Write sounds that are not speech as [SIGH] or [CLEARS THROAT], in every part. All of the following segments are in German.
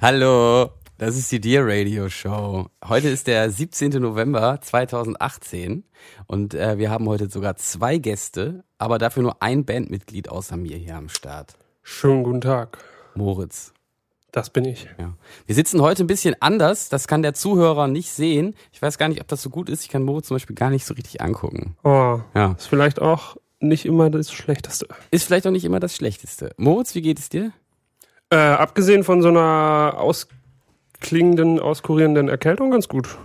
Hallo, das ist die Dear Radio Show. Heute ist der 17. November 2018 und äh, wir haben heute sogar zwei Gäste, aber dafür nur ein Bandmitglied außer mir hier am Start. Schönen guten Tag. Moritz. Das bin ich. Ja. Wir sitzen heute ein bisschen anders, das kann der Zuhörer nicht sehen. Ich weiß gar nicht, ob das so gut ist. Ich kann Moritz zum Beispiel gar nicht so richtig angucken. Oh, Ja. ist vielleicht auch nicht immer das Schlechteste. Ist vielleicht auch nicht immer das Schlechteste. Moritz, wie geht es dir? Äh, abgesehen von so einer ausklingenden, auskurierenden Erkältung, ganz gut.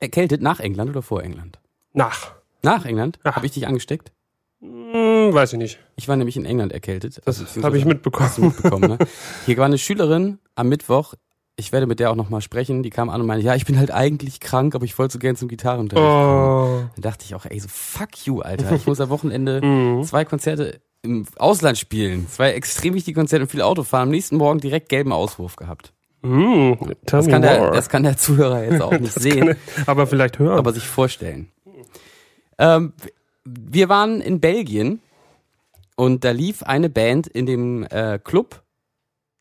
Erkältet nach England oder vor England? Nach. Nach England? Habe ich dich angesteckt? Hm, weiß ich nicht. Ich war nämlich in England erkältet. Das Also, habe ich Hast du mitbekommen. mitbekommen, ne? Hier war eine Schülerin am Mittwoch. Ich werde mit der auch nochmal sprechen. Die kam an und meinte, ja, ich bin halt eigentlich krank, aber ich wollte so gern zum Gitarrenunterricht kommen. Oh. Dann dachte ich auch, ey, so fuck you, Alter. Ich [LAUGHS] muss am Wochenende Mhm. zwei Konzerte im Ausland spielen. Zwei extrem wichtige Konzerte und viel Auto fahren. Am nächsten Morgen direkt gelben Auswurf gehabt. Mm, Das kann, der, das kann der Zuhörer jetzt auch nicht [LAUGHS] sehen. er aber vielleicht hören. aber sich vorstellen. Ähm, wir waren in Belgien und da lief eine Band in dem äh, Club.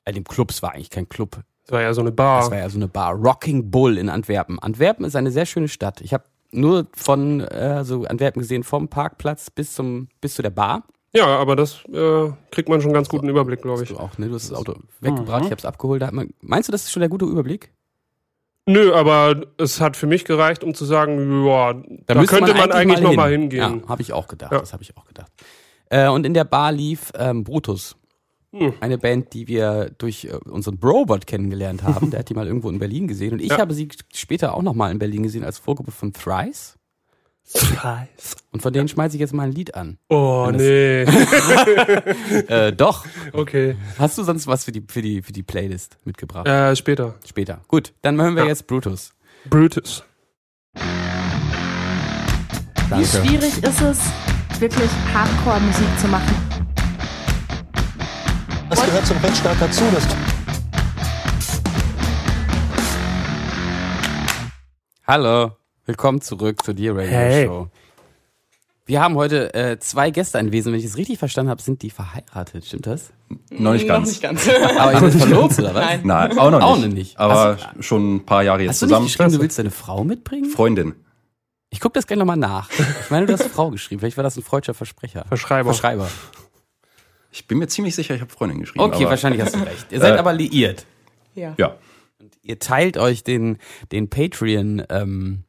Äh, dem Club, es war eigentlich kein Club. das war ja so eine Bar. Das war ja so eine Bar. Rocking Bull in Antwerpen. Antwerpen ist eine sehr schöne Stadt. Ich habe nur von äh, so Antwerpen gesehen, vom Parkplatz bis zum bis zu der Bar. Ja, aber das äh, kriegt man schon ganz guten Überblick, glaube ich. Du auch, ne? Du hast das Auto weggebracht, ich habe es abgeholt. Da hat man, meinst du, das ist schon der gute Überblick? Nö, aber es hat für mich gereicht, um zu sagen, ja, da, müsste könnte man, eigentlich noch mal hin. hingehen. Ja, habe ich auch gedacht. Ja. Das habe ich auch gedacht. Äh, und in der Bar lief ähm, Brutus. Hm. Eine Band, die wir durch äh, unseren Brobot kennengelernt haben. Der hat die mal irgendwo in Berlin gesehen. Und ich Ja. habe sie später auch noch mal in Berlin gesehen als Vorgruppe von Thrice. Und von denen schmeiße ich jetzt mal ein Lied an. Oh, nee. [LAUGHS] Äh, doch. okay. Hast du sonst was für die, für die, für die Playlist mitgebracht? Äh, später. Später. Gut, dann hören wir Ja. jetzt Brutus. Brutus. Wie schwierig ist es, wirklich Hardcore-Musik zu machen? Das gehört zum Rechtsstaat dazu. Das Hallo, willkommen zurück zur Dear Radio Hey. Show. Wir haben heute äh, zwei Gäste anwesend. Wenn ich es richtig verstanden habe, sind die verheiratet. Stimmt das? Noch nicht Noch ganz. nicht ganz. Aber ihr [LAUGHS] seid verlobt, oder was? Nein. Nein, auch noch nicht. Auch noch nicht. Aber Hast schon ein paar Jahre jetzt Hast du nicht zusammen. geschrieben, du willst deine Frau mitbringen? Freundin. Ich guck das gleich nochmal nach. Ich meine, du hast Frau geschrieben. Vielleicht war das ein freudscher Versprecher. Verschreiber. Verschreiber. Ich bin mir ziemlich sicher, ich habe Freundin geschrieben. Okay, aber, wahrscheinlich hast du recht. Ihr seid Äh, aber liiert. Ja. Ja. Ihr teilt euch den, den Patreon ähm,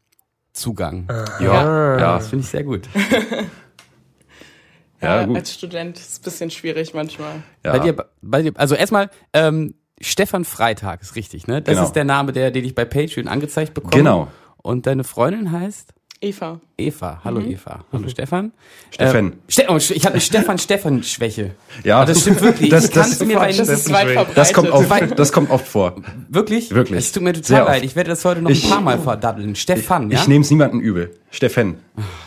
Zugang. Ja. Ja. Das finde ich sehr gut. [LAUGHS] Ja, Ja, gut. als Student ist es ein bisschen schwierig manchmal. ja. Bei dir, bei dir, also erstmal, ähm, Stefan Freitag ist richtig, ne? Das Genau. ist der Name, der, den ich bei Patreon angezeigt bekomme. Genau. Und deine Freundin heißt Eva. Eva. Hallo Eva. Hallo Stefan. Stefan. Äh, Ste oh, ich habe eine Stefan-Stefan-Schwäche. Ja, Aber das stimmt wirklich. Das, kann's das, mir bei Das ist weit verbreitet. das, kommt oft, das kommt oft vor. Wirklich? Wirklich. Es tut mir total Sehr leid. oft. Ich werde das heute noch Ich- ein paar Mal verdaddeln. Stefan, ja? Ich nehme es niemandem übel. Stefan.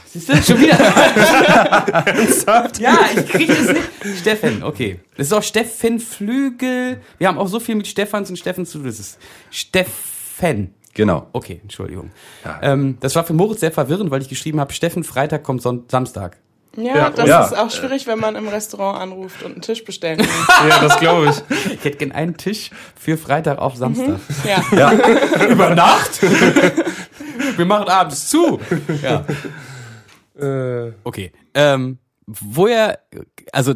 Siehst du, schon wieder. [LAUGHS] ja, ich kriege es nicht. Steffen, okay. Das ist auch Steffen Flügel. Wir haben auch so viel mit Stefans und Steffen zu tun. Das ist Steffen. Genau. Okay, Entschuldigung. Ja. Ähm, das war für Moritz sehr verwirrend, weil ich geschrieben habe, Steffen Freitag kommt Son Samstag. Ja, Ja, das ja. ist auch schwierig, wenn man im Restaurant anruft und einen Tisch bestellen will. [LAUGHS] Ja, das glaube ich. Ich hätte gern einen Tisch für Freitag auf Samstag. ja. Ja. [LAUGHS] Über Nacht? [LAUGHS] Wir machen abends zu. Ja. Äh, Okay. Ähm, woher, also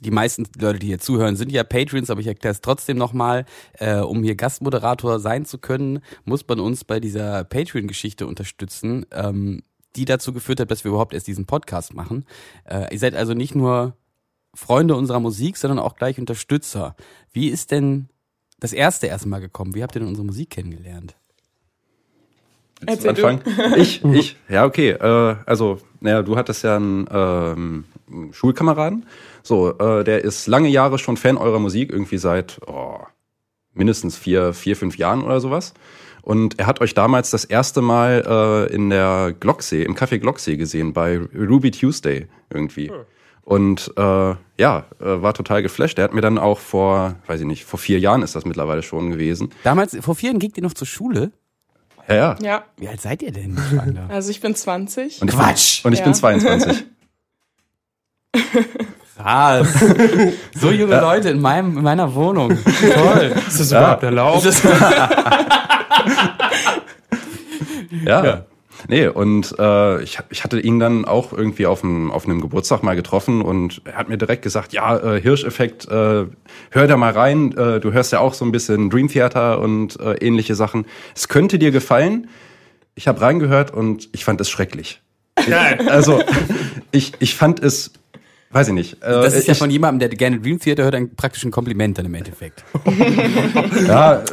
die meisten Leute, die hier zuhören, sind ja Patreons, aber ich erkläre es trotzdem nochmal. Äh, um hier Gastmoderator sein zu können, muss man uns bei dieser Patreon-Geschichte unterstützen, ähm, die dazu geführt hat, dass wir überhaupt erst diesen Podcast machen. Äh, ihr seid also nicht nur Freunde unserer Musik, sondern auch gleich Unterstützer. Wie ist denn das erste erstmal gekommen? Wie habt ihr denn unsere Musik kennengelernt? Erzähl du. anfangen? [LAUGHS] Ich, ich, ja, okay. Äh, also, naja, du hattest ja einen ähm, Schulkameraden. So, äh, der ist lange Jahre schon Fan eurer Musik, irgendwie seit oh, mindestens vier, vier, fünf Jahren oder sowas. Und er hat euch damals das erste Mal äh, in der Glocksee, im Café Glocksee gesehen, bei Ruby Tuesday irgendwie. Und äh, ja, äh, war total geflasht. Er hat mir dann auch vor, weiß ich nicht, vor vier Jahren ist das mittlerweile schon gewesen. Damals, vor vier Jahren ging ihr noch zur Schule? Ja, ja. Ja, Wie alt seid ihr denn? also ich bin 20. Und Quatsch! Und ich Ja. bin 22. [LAUGHS] Was? [LAUGHS] So junge Leute in, meinem, in meiner Wohnung. [LAUGHS] Toll. Ist das überhaupt erlaubt? Das- [LAUGHS] Ja. Ja. Nee, und äh, ich, ich hatte ihn dann auch irgendwie auf einem, auf einem Geburtstag mal getroffen und er hat mir direkt gesagt, ja, äh, Hirscheffekt, äh, hör da mal rein, äh, du hörst ja auch so ein bisschen Dream Theater und äh, ähnliche Sachen. Es könnte dir gefallen. Ich habe reingehört und ich fand es schrecklich. Geil. Also ich, ich fand es, weiß ich nicht. Äh, Das ist ja ich, von jemandem, der gerne Dream Theater hört, ein praktisch ein Kompliment dann im Endeffekt. [LAUGHS] ja, äh,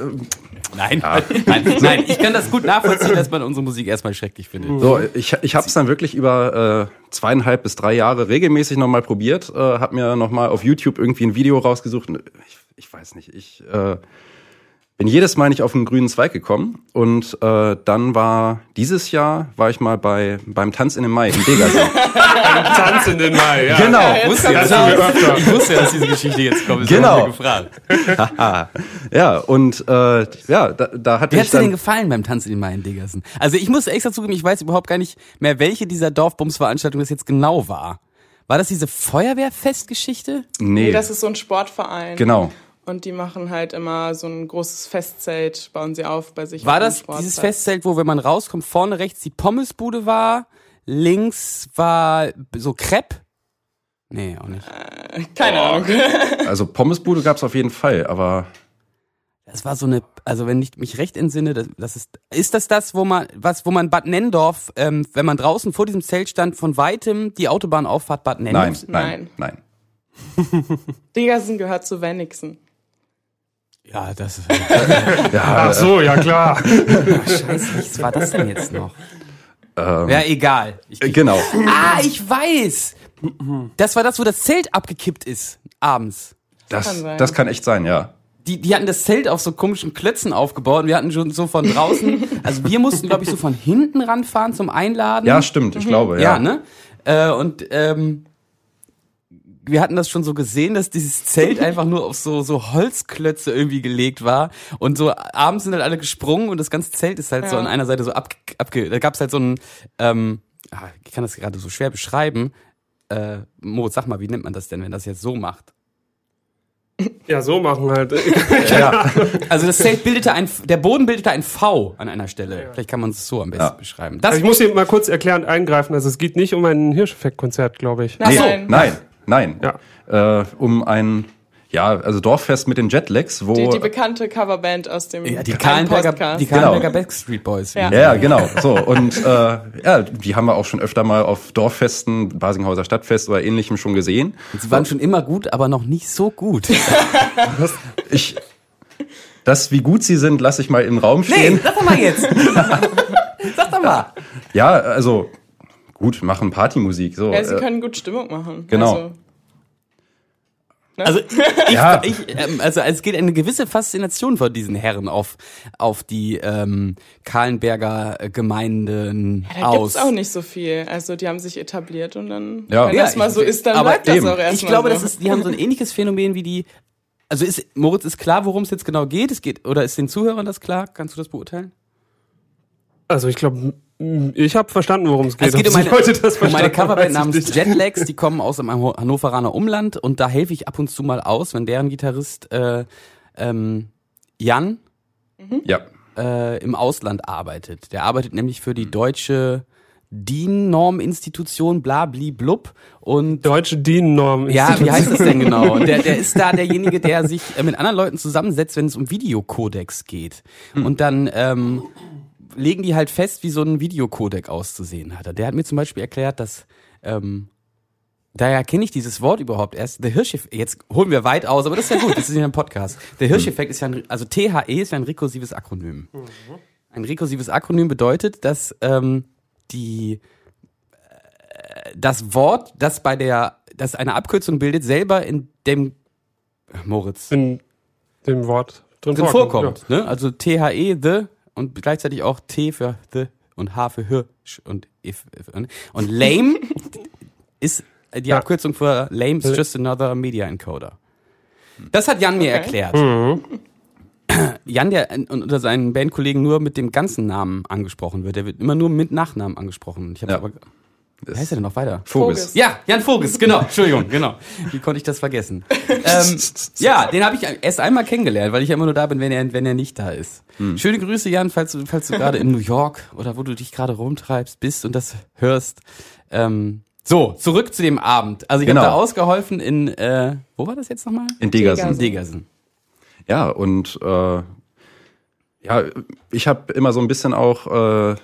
Nein, nein, nein, ich kann das gut nachvollziehen, dass man unsere Musik erstmal schrecklich findet. So, ich, ich habe es dann wirklich über äh, zweieinhalb bis drei Jahre regelmäßig nochmal probiert, äh, habe mir nochmal auf YouTube irgendwie ein Video rausgesucht. Ich, ich weiß nicht, ich äh, bin jedes Mal nicht auf einen grünen Zweig gekommen. Und äh, dann war dieses Jahr, war ich mal bei beim Tanz in den Mai in Degersee. [LAUGHS] Tanz in den Mai, ja. genau, wusste ja, Das ich wusste ja, dass diese Geschichte jetzt kommt. Genau. gefragt. [LAUGHS] ja, und äh, ja, da, da hatte Wie ich hat's dir denn gefallen beim Tanz in den Main, Diggersen? Also ich muss extra zugeben, ich weiß überhaupt gar nicht mehr, welche dieser Dorfbums-Veranstaltungen das jetzt genau war. War das diese Feuerwehrfestgeschichte? Nee, Nee, das ist so ein Sportverein. genau. Und die machen halt immer so ein großes Festzelt, bauen sie auf bei sich. War das Sportplatz. dieses Festzelt, wo, wenn man rauskommt, vorne rechts die Pommesbude war, links war so Crepe? Nee, auch nicht. Keine Ahnung. [LAUGHS] Also Pommesbude gab's auf jeden Fall, aber Das war so eine, also wenn ich mich recht entsinne, das, das ist, ist das das, wo man, was, wo man Bad Nendorf, ähm, wenn man draußen vor diesem Zelt stand, von weitem die Autobahnauffahrt Bad Nendorf? nein, nein, Nein. nein. [LAUGHS] Degersen gehört zu Wenigsen. Ja, das ist, [LAUGHS] Ja, Ach so, ja klar. [LAUGHS] scheiße, was war das denn jetzt noch? ähm, Ja, egal. Ich, äh, genau. ah, ich weiß! Das war das, wo das Zelt abgekippt ist, abends. Das, kann das kann echt sein, ja. Die, die hatten das Zelt auf so komischen Klötzen aufgebaut und wir hatten schon so von draußen, also wir mussten, glaube ich, so von hinten ranfahren zum Einladen. Ja, stimmt, ich glaube, ja. Ja, ne? Äh, und ähm, wir hatten das schon so gesehen, dass dieses Zelt [LAUGHS] einfach nur auf so, so Holzklötze irgendwie gelegt war. Und so abends sind halt alle gesprungen und das ganze Zelt ist halt so Ja. an einer Seite so abge... abge da gab's halt so ein... Ähm, ah, ich kann das gerade so schwer beschreiben. Äh, Moritz, sag mal, wie nennt man das denn, wenn das jetzt so macht? [LAUGHS] Ja, so machen halt. [LAUGHS] Also das Zelt bildete ein, der Boden bildete ein V an einer Stelle. Vielleicht kann man es so am besten Ja. beschreiben. Das Also ich muss hier mal kurz erklärend eingreifen. Also es geht nicht um ein Hirscheffekt-Konzert, glaube ich. Nein, Nee, nein. nein, nein. Ja. Äh, um ein, ja, also Dorffest mit den Jetlags, wo. Die, die bekannte Coverband aus dem ja, die Kahlenberger, Podcast. die Kahlenberger Backstreet Boys. Ja. ja, genau. So, und äh, ja, die haben wir auch schon öfter mal auf Dorffesten, Basinghauser Stadtfest oder ähnlichem schon gesehen. Sie waren schon immer gut, aber noch nicht so gut. [LAUGHS] Ich. Das, wie gut sie sind, lasse ich mal im Raum stehen. sag doch mal jetzt. [LAUGHS] sag doch mal. Ja, also gut, machen Partymusik. So, Ja, sie äh, können gut Stimmung machen. Genau. Also, ne? Also [LAUGHS] ich, Ja. ich ähm, also es geht eine gewisse Faszination vor diesen Herren auf auf die ähm, Kahlenberger Gemeinden da aus. gibt's auch nicht so viel. Also die haben sich etabliert und dann, Ja. wenn Ja, das mal ich- so ist, dann aber bleibt das eben. auch erstmal ich glaube, so. das ist, die haben so ein ähnliches Phänomen wie die. Also ist Moritz ist klar, worum es jetzt genau geht. Es geht oder ist den Zuhörern das klar? Kannst du das beurteilen? Also ich glaube, ich habe verstanden, worum es geht. Es geht um Ob eine, die Leute das um eine Coverband namens. Jetlags, die kommen aus dem Hanno- Hannoveraner Umland und da helfe ich ab und zu mal aus, wenn deren Gitarrist äh, ähm, Jan ja. äh, im Ausland arbeitet. Der arbeitet nämlich für die deutsche DIN-Norm-Institution, bla bli blub und Deutsche DIN-Norm. ja, wie heißt das denn genau? Und der, der ist da [LAUGHS] derjenige, der sich äh, mit anderen Leuten zusammensetzt, wenn es um Videocodex geht. Und dann ähm, legen die halt fest, wie so ein Videocodec auszusehen hat. Der hat mir zum Beispiel erklärt, dass ähm, Daher kenne ich dieses Wort überhaupt erst. Der Hirscheffekt, jetzt holen wir weit aus, aber das ist ja gut, das ist ja ein Podcast. Der Hirscheffekt ist ja ein, also THE ist ja ein rekursives Akronym. Ein rekursives Akronym bedeutet, dass ähm, die äh, das Wort, das bei der, das eine Abkürzung bildet, selber in dem Moritz in dem Wort drin, drin vorkommt. vorkommt. Ne? Also THE, the und gleichzeitig auch T für the und H für Hirsch und if, if und lame [LAUGHS] ist die Ja. Abkürzung für lame is just another media encoder. Das hat Jan mir Okay. erklärt. Mhm. [CLEARS THROAT] Jan, der un- unter seinen Bandkollegen nur mit dem ganzen Namen angesprochen wird. Der wird immer nur mit Nachnamen angesprochen. Ich habe Ja. aber Wie heißt er denn noch weiter? Voges. Ja, Jan Voges, genau. Entschuldigung, genau. Wie konnte ich das vergessen? [LAUGHS] ähm, ja, den habe ich erst einmal kennengelernt, weil ich ja immer nur da bin, wenn er, wenn er nicht da ist. Hm. Schöne Grüße, Jan, falls du, falls du gerade in New York oder wo du dich gerade rumtreibst bist und das hörst. Ähm, so, zurück zu dem Abend. Also ich Genau. habe da ausgeholfen in, äh, wo war das jetzt nochmal? In Degersen. In Degersen. Ja, und äh, ja, ich habe immer so ein bisschen auch äh,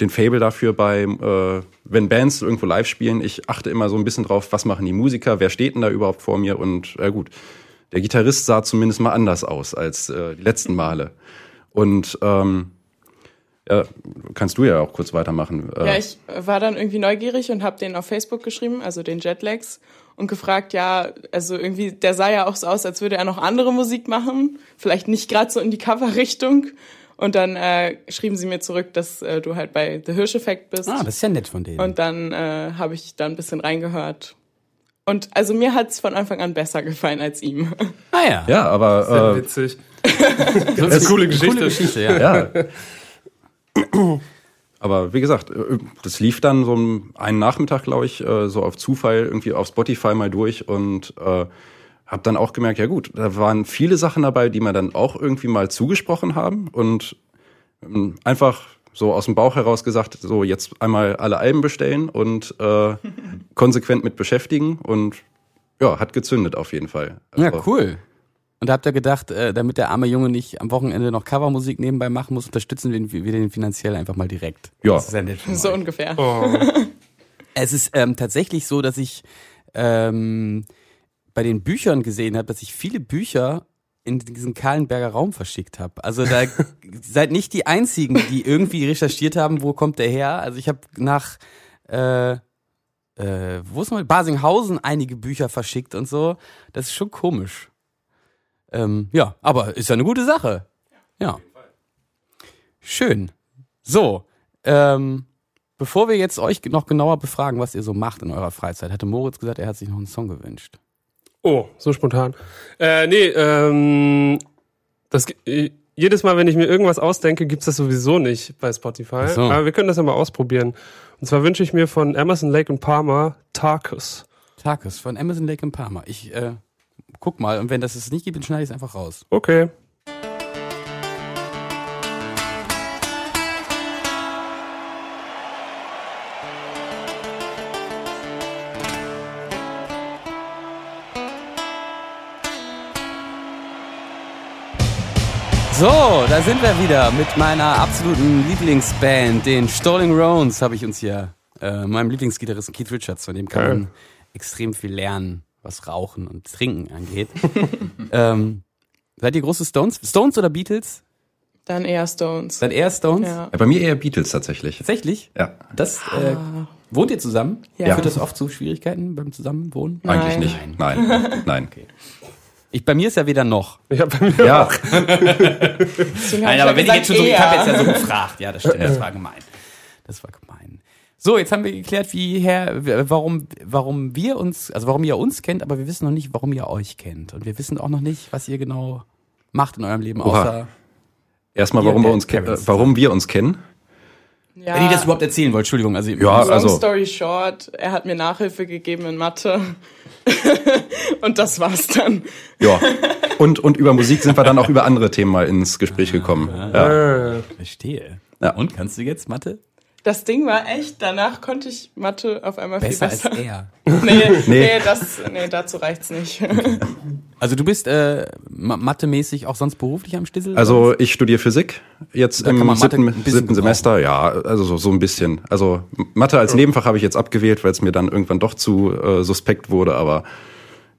den Fable dafür bei, äh, wenn Bands irgendwo live spielen, ich achte immer so ein bisschen drauf, was machen die Musiker, wer steht denn da überhaupt vor mir und äh, gut, der Gitarrist sah zumindest mal anders aus als äh, die letzten Male. Und ähm, ja, kannst du ja auch kurz weitermachen. Äh, Ja, ich war dann irgendwie neugierig und habe den auf Facebook geschrieben, also den Jetlags, und gefragt, ja, also irgendwie, der sah ja auch so aus, als würde er noch andere Musik machen, vielleicht nicht gerade so in die Cover-Richtung. Und dann äh, schrieben sie mir zurück, dass äh, du halt bei The Hirsch Effect bist. Ah, das ist ja nett von denen. Und dann äh, habe ich da ein bisschen reingehört. Und also mir hat's von Anfang an besser gefallen als ihm. ah ja. ja, aber Sehr äh, witzig. [LAUGHS] das ist eine coole Geschichte. Coole Geschichte, ja. ja. [CLEARS THROAT] Aber wie gesagt, äh, das lief dann so einen Nachmittag, glaube ich, äh, so auf Zufall irgendwie auf Spotify mal durch und äh, habe dann auch gemerkt, ja gut, da waren viele Sachen dabei, die mir dann auch irgendwie mal zugesprochen haben und ähm, einfach so aus dem Bauch heraus gesagt, so jetzt einmal alle Alben bestellen und äh, [LAUGHS] konsequent mit beschäftigen und ja, hat gezündet auf jeden Fall. Ja, Also, cool. Und da habt ihr gedacht, äh, damit der arme Junge nicht am Wochenende noch Covermusik nebenbei machen muss, unterstützen wir den finanziell einfach mal direkt. Ja. Das ist ja nett von so euch. ungefähr. Oh. [LAUGHS] Es ist ähm, tatsächlich so, dass ich ähm, bei den Büchern gesehen habe, dass ich viele Bücher in diesen Kahlenberger Raum verschickt habe. Also da [LAUGHS] seid nicht die einzigen, die irgendwie recherchiert haben, wo kommt der her. Also ich habe nach äh, äh, wo ist mal Basinghausen einige Bücher verschickt und so. Das ist schon komisch. Ähm, ja, aber ist ja eine gute Sache. Ja. Schön. So, ähm, bevor wir jetzt euch noch genauer befragen, was ihr so macht in eurer Freizeit, hatte Moritz gesagt, er hat sich noch einen Song gewünscht. Oh, so spontan. Äh, nee, ähm, das, äh, jedes Mal, wenn ich mir irgendwas ausdenke, gibt's das sowieso nicht bei Spotify. So. Aber wir können das ja mal ausprobieren. Und zwar wünsche ich mir von Emerson Lake und Palmer Tarkus. Tarkus von Amazon Lake in Parma. Ich äh, guck mal und wenn das es nicht gibt, dann schneide ich es einfach raus. Okay. So, da sind wir wieder mit meiner absoluten Lieblingsband, den Stalling Roans, habe ich uns hier, äh, meinem Lieblingsgitarristen Keith Richards, von dem kann man extrem viel lernen, was Rauchen und Trinken angeht. [LAUGHS] ähm, seid ihr große Stones? Stones oder Beatles? Dann eher Stones. Seid eher Stones? Ja. Ja, bei mir eher Beatles tatsächlich. Tatsächlich? Ja, Das, äh, wohnt ihr zusammen? Ja. Führt das oft zu Schwierigkeiten beim Zusammenwohnen? eigentlich Nein. nicht. Nein, nein. Ich, bei mir ist ja weder noch. Ich hab bei mir Ja, [LAUGHS] hab Nein, ja aber wenn ich jetzt schon so, ich habe jetzt ja so gefragt, ja, das stimmt, das war [LAUGHS] gemein. Das war gemein. So, jetzt haben wir geklärt, wie her, warum, warum wir uns, also warum ihr uns kennt, aber wir wissen noch nicht, warum ihr euch kennt. Und wir wissen auch noch nicht, was ihr genau macht in eurem Leben, Oha. außer, erstmal, Ihr warum wir uns, äh, warum wir uns kennen. ja. wenn ihr das überhaupt erzählen wollt, Entschuldigung, also, Ja, Long also story short, er hat mir Nachhilfe gegeben in Mathe. [LAUGHS] und das war's dann. ja. Und und über Musik sind wir dann auch über andere Themen mal ins Gespräch gekommen. Ja. äh, verstehe. Ja. Und, kannst du jetzt Mathe? Das Ding war echt, danach konnte ich Mathe auf einmal Besser viel als besser. er. [LAUGHS] Nee, [LAUGHS] nee. Nee. das, nee, dazu reicht's nicht. [LAUGHS] Also du bist äh, ma- mathemäßig auch sonst beruflich am Stissel? Also ich studiere Physik jetzt Da im siebten, siebten Semester. Ja, also so, so ein bisschen. Also Mathe als Nebenfach habe ich jetzt abgewählt, weil es mir dann irgendwann doch zu äh, suspekt wurde. Aber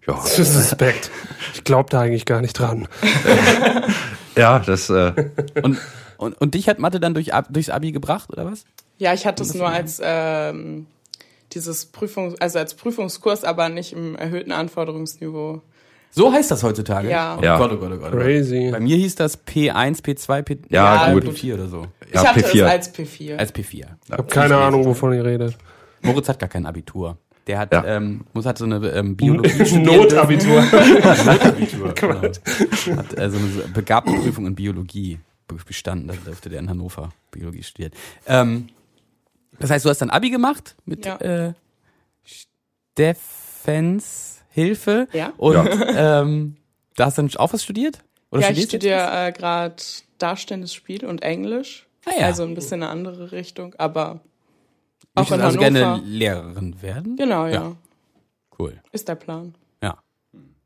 ja, Suspekt. Ich glaube da eigentlich gar nicht dran. ja, das äh, und, und, und dich hat Mathe dann durch, Ab- durchs Abi gebracht, oder was? Ja, ich hatte es nur als ähm, dieses Prüfung, also als Prüfungskurs, aber nicht im erhöhten Anforderungsniveau. So heißt das heutzutage? Ja. Oh Ja. Gott, oh Gott, oh Gott. oh Gott. Crazy. Bei mir hieß das P1, P2, P, Ja, gut. P4 oder so. Ich ja, hatte P4. es als P4. Als P4. Ich habe keine Ahnung, wovon ihr redet. Moritz hat gar kein Abitur. Der hat, Ja. ähm, muss hat so eine ähm, Biologie studiert. Notabitur. [LAUGHS] Notabitur. genau. Hat also eine begabte Prüfung in Biologie be- bestanden. Da durfte der in Hannover Biologie studieren. Ähm, Das heißt, du hast dann Abi gemacht mit Ja. äh, Steffens Hilfe. Ja. Und ähm, da hast du dann auch was studiert? Oder ja, ich studiere äh, gerade Darstellendes Spiel und Englisch. Ah, ja. Also ein bisschen eine andere Richtung, aber auch auch in also Hannover. gerne Lehrerin werden? Genau, ja. Ja. Cool. Ist der Plan.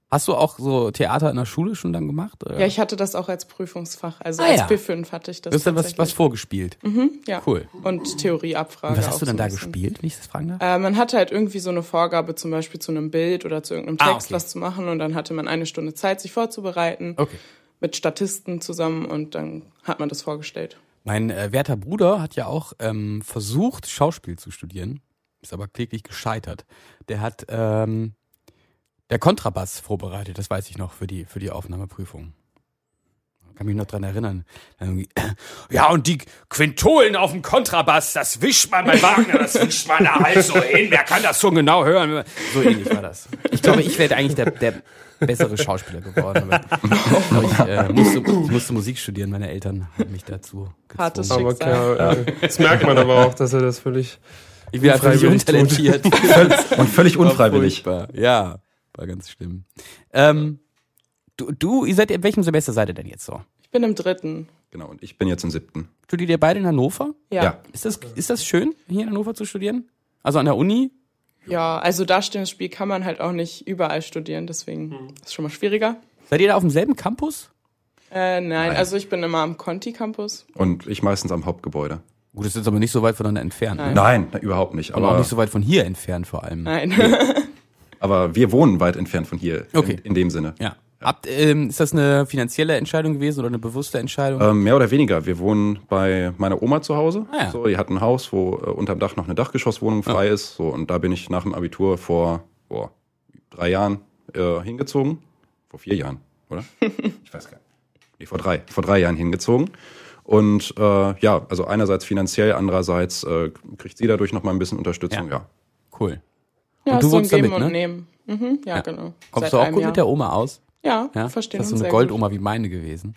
Hast du auch so Theater in der Schule schon dann gemacht? Oder? Ja, ich hatte das auch als Prüfungsfach. Also Ah, als ja. P5 hatte ich das. du hast dann was, was vorgespielt. Ja. Cool. Und Theorieabfrage. Und was hast du dann da bisschen. gespielt, wenn ich das fragen darf? Äh, man hatte halt irgendwie so eine Vorgabe, zum Beispiel zu einem Bild oder zu irgendeinem Ah, Text okay. was zu machen. Und dann hatte man eine Stunde Zeit, sich vorzubereiten. Okay. Mit Statisten zusammen und dann hat man das vorgestellt. Mein äh, werter Bruder hat ja auch ähm, versucht, Schauspiel zu studieren, ist aber kläglich gescheitert. Der hat ähm, der Kontrabass vorbereitet, das weiß ich noch, für die, für die Aufnahmeprüfung. Kann mich noch dran erinnern. [CLEARS THROAT] Ja, und die Quintolen auf dem Kontrabass, das wischt man bei Wagner, das wischt man da halt so hin. Wer kann das schon genau hören? So ähnlich war das. Ich glaube, ich wäre eigentlich der, der bessere Schauspieler geworden. Aber, [LAUGHS] aber ich, äh, musste, ich musste Musik studieren. Meine Eltern haben mich dazu Hartes gezwungen. Aber Schicksal. klar, äh, das merkt man aber auch, dass er das völlig. Ich bin unfreiwillig untalentiert. [LAUGHS] Und völlig unfreiwillig. Ja, war ganz schlimm. Ähm, du, du, ihr seid in welchem Semester seid ihr denn jetzt so? Ich bin im dritten. Genau, und ich bin jetzt im siebten. Studiert ihr beide in Hannover? Ja. Ja. Ist das, ist das schön, hier in Hannover zu studieren? Also an der Uni? Ja, also Darstellendes Spiel kann man halt auch nicht überall studieren, deswegen ist schon mal schwieriger. Seid ihr da auf demselben Campus? Äh, nein, also ich bin immer am Conti Campus. Und ich meistens am Hauptgebäude. Gut, das ist jetzt aber nicht so weit voneinander entfernt. Nein. Ne? Nein, überhaupt nicht. Aber auch Aber, nicht so weit von hier entfernt vor allem. Nein. [LAUGHS] aber wir wohnen weit entfernt von hier. Okay. In, in dem Sinne. Ja. Habt, ähm, ist das eine finanzielle Entscheidung gewesen oder eine bewusste Entscheidung? Ähm, mehr oder weniger. Wir wohnen bei meiner Oma zu Hause. Ah, ja. So, die hat ein Haus, wo äh, unterm Dach noch eine Dachgeschosswohnung frei ist. So, und da bin ich nach dem Abitur vor boah, drei Jahren äh, hingezogen. Vor vier Jahren, oder? [LAUGHS] ich weiß gar nicht. Nee, vor drei. Vor drei Jahren hingezogen. Und äh, ja, also einerseits finanziell, andererseits äh, kriegt sie dadurch noch mal ein bisschen Unterstützung. Ja. Ja. Cool. Ja, Und du so ein wohnst da Geben mit, und ne? Nehmen. Mhm, ja, genau. Kommst Seit du auch gut Jahr. mit der Oma aus? Ja, Ja, verstehen das ist so eine. Goldoma wie meine gewesen.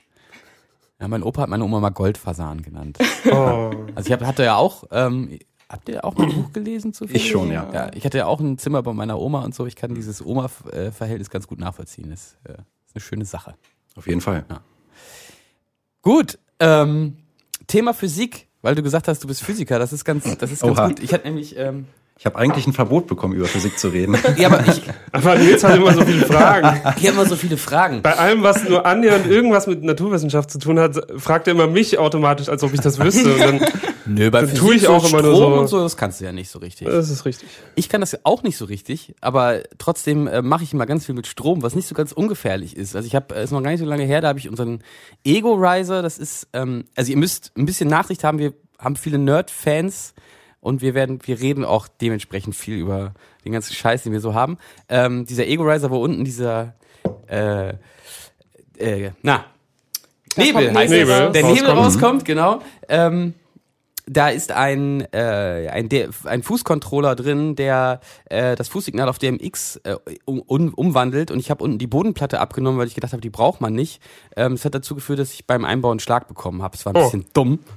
Ja, mein Opa hat meine Oma mal Goldfasan genannt. [LAUGHS] Oh. Also ich hab, hatte ja auch, ähm, habt ihr auch mal ein Buch gelesen zu Ich schon, ja. Ja, ich hatte ja auch ein Zimmer bei meiner Oma und so. Ich kann dieses Oma-Verhältnis ganz gut nachvollziehen. Das äh, ist eine schöne Sache. Auf jeden Fall. Gut, ähm, Thema Physik, weil du gesagt hast, du bist Physiker. Das ist ganz, das ist ganz Oha. gut. Ich hatte nämlich, ähm, Ich habe eigentlich ein Verbot bekommen, über Physik zu reden. [LAUGHS] ja, aber ich, Aber Nils hat immer so viele Fragen. ich habe immer so viele Fragen. Bei allem, was nur annähernd irgendwas mit Naturwissenschaft zu tun hat, fragt er immer mich automatisch, als ob ich das wüsste. Und dann, [LAUGHS] Nö, bei Dann tue ich auch immer nur Strom so- und so, das kannst du ja nicht so richtig. das ist richtig. Ich kann das auch nicht so richtig, aber trotzdem äh, mache ich immer ganz viel mit Strom, was nicht so ganz ungefährlich ist. Also ich habe, ist noch gar nicht so lange her, da habe ich unseren Ego Riser, das ist, ähm, also ihr müsst ein bisschen Nachsicht haben, wir haben viele Nerd-Fans und wir werden, wir reden auch dementsprechend viel über den ganzen Scheiß, den wir so haben. Ähm, dieser Ego Riser, wo unten dieser, äh, äh, na, Da Nebel heißt Nebel es. Der Nebel rauskommt. rauskommt, genau. Ähm, da ist ein, äh, ein, ein Fußcontroller drin, der äh, das Fußsignal auf DMX äh, um, um, umwandelt und ich habe unten die Bodenplatte abgenommen, weil ich gedacht habe, die braucht man nicht. Ähm, das hat dazu geführt, dass ich beim Einbau einen Schlag bekommen habe. Es war ein Oh. bisschen dumm. [LAUGHS]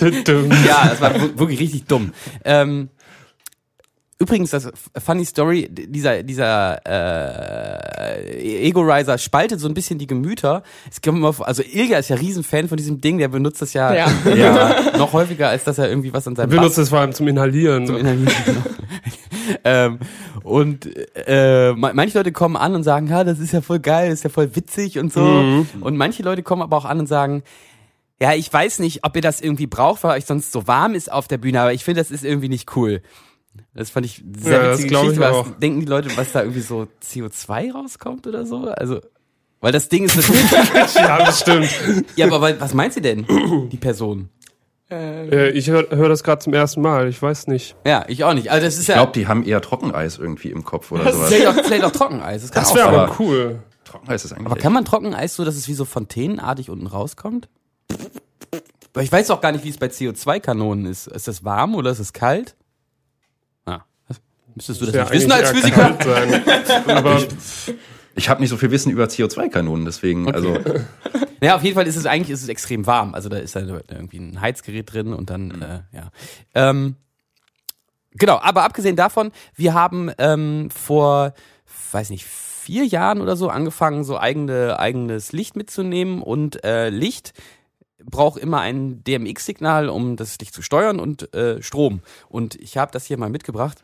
[LAUGHS] Ja, es war wirklich richtig dumm. Ähm, übrigens, das Funny Story, dieser, dieser äh, Ego Riser spaltet so ein bisschen die Gemüter. Es kommt immer vor, also Ilga ist ja Riesenfan von diesem Ding, der benutzt das ja, Ja. [LAUGHS] ja noch häufiger, als dass er irgendwie was an seinem Wir benutzen es vor allem zum Inhalieren. zum Inhalieren. genau. [LAUGHS] ähm, und äh, ma- manche Leute kommen an und sagen, ja, das ist ja voll geil, das ist ja voll witzig und so. Und manche Leute kommen aber auch an und sagen, ja, ich weiß nicht, ob ihr das irgendwie braucht, weil euch sonst so warm ist auf der Bühne, aber ich finde, das ist irgendwie nicht cool. Das fand ich sehr Ja, das witzige Geschichte. Was, auch. denken die Leute, was da irgendwie so CO2 rauskommt oder so? Also, weil das Ding ist natürlich. [LAUGHS] ja, das stimmt. ja, aber was meint sie denn, die Person? Äh, Äh, ich höre hör das gerade zum ersten Mal. Ich weiß nicht. Ja, ich auch nicht. Also das ist Ich ja glaube, die haben eher Trockeneis irgendwie im Kopf oder sowas. vielleicht auch, vielleicht auch Trockeneis. Das, Das wäre aber- cool. Trockeneis ist eigentlich. Aber kann man Trockeneis so, dass es wie so fontänenartig unten rauskommt? Weil ich weiß auch gar nicht, wie es bei CO2-Kanonen ist. Ist das warm oder ist es kalt? Müsstest du das Ja, nicht wissen als Physiker? Aber [LAUGHS] ich habe nicht so viel Wissen über CO2-Kanonen, deswegen, also [LAUGHS] Naja, auf jeden Fall ist es eigentlich ist es extrem warm. Also da ist dann irgendwie ein Heizgerät drin und dann, Mhm. äh, ja. Ähm, genau, aber abgesehen davon, wir haben ähm, vor, weiß nicht, vier Jahren oder so angefangen, so eigene, eigenes Licht mitzunehmen und äh, Licht braucht immer ein DMX-Signal, um das Licht zu steuern und äh, Strom. Und ich habe das hier mal mitgebracht.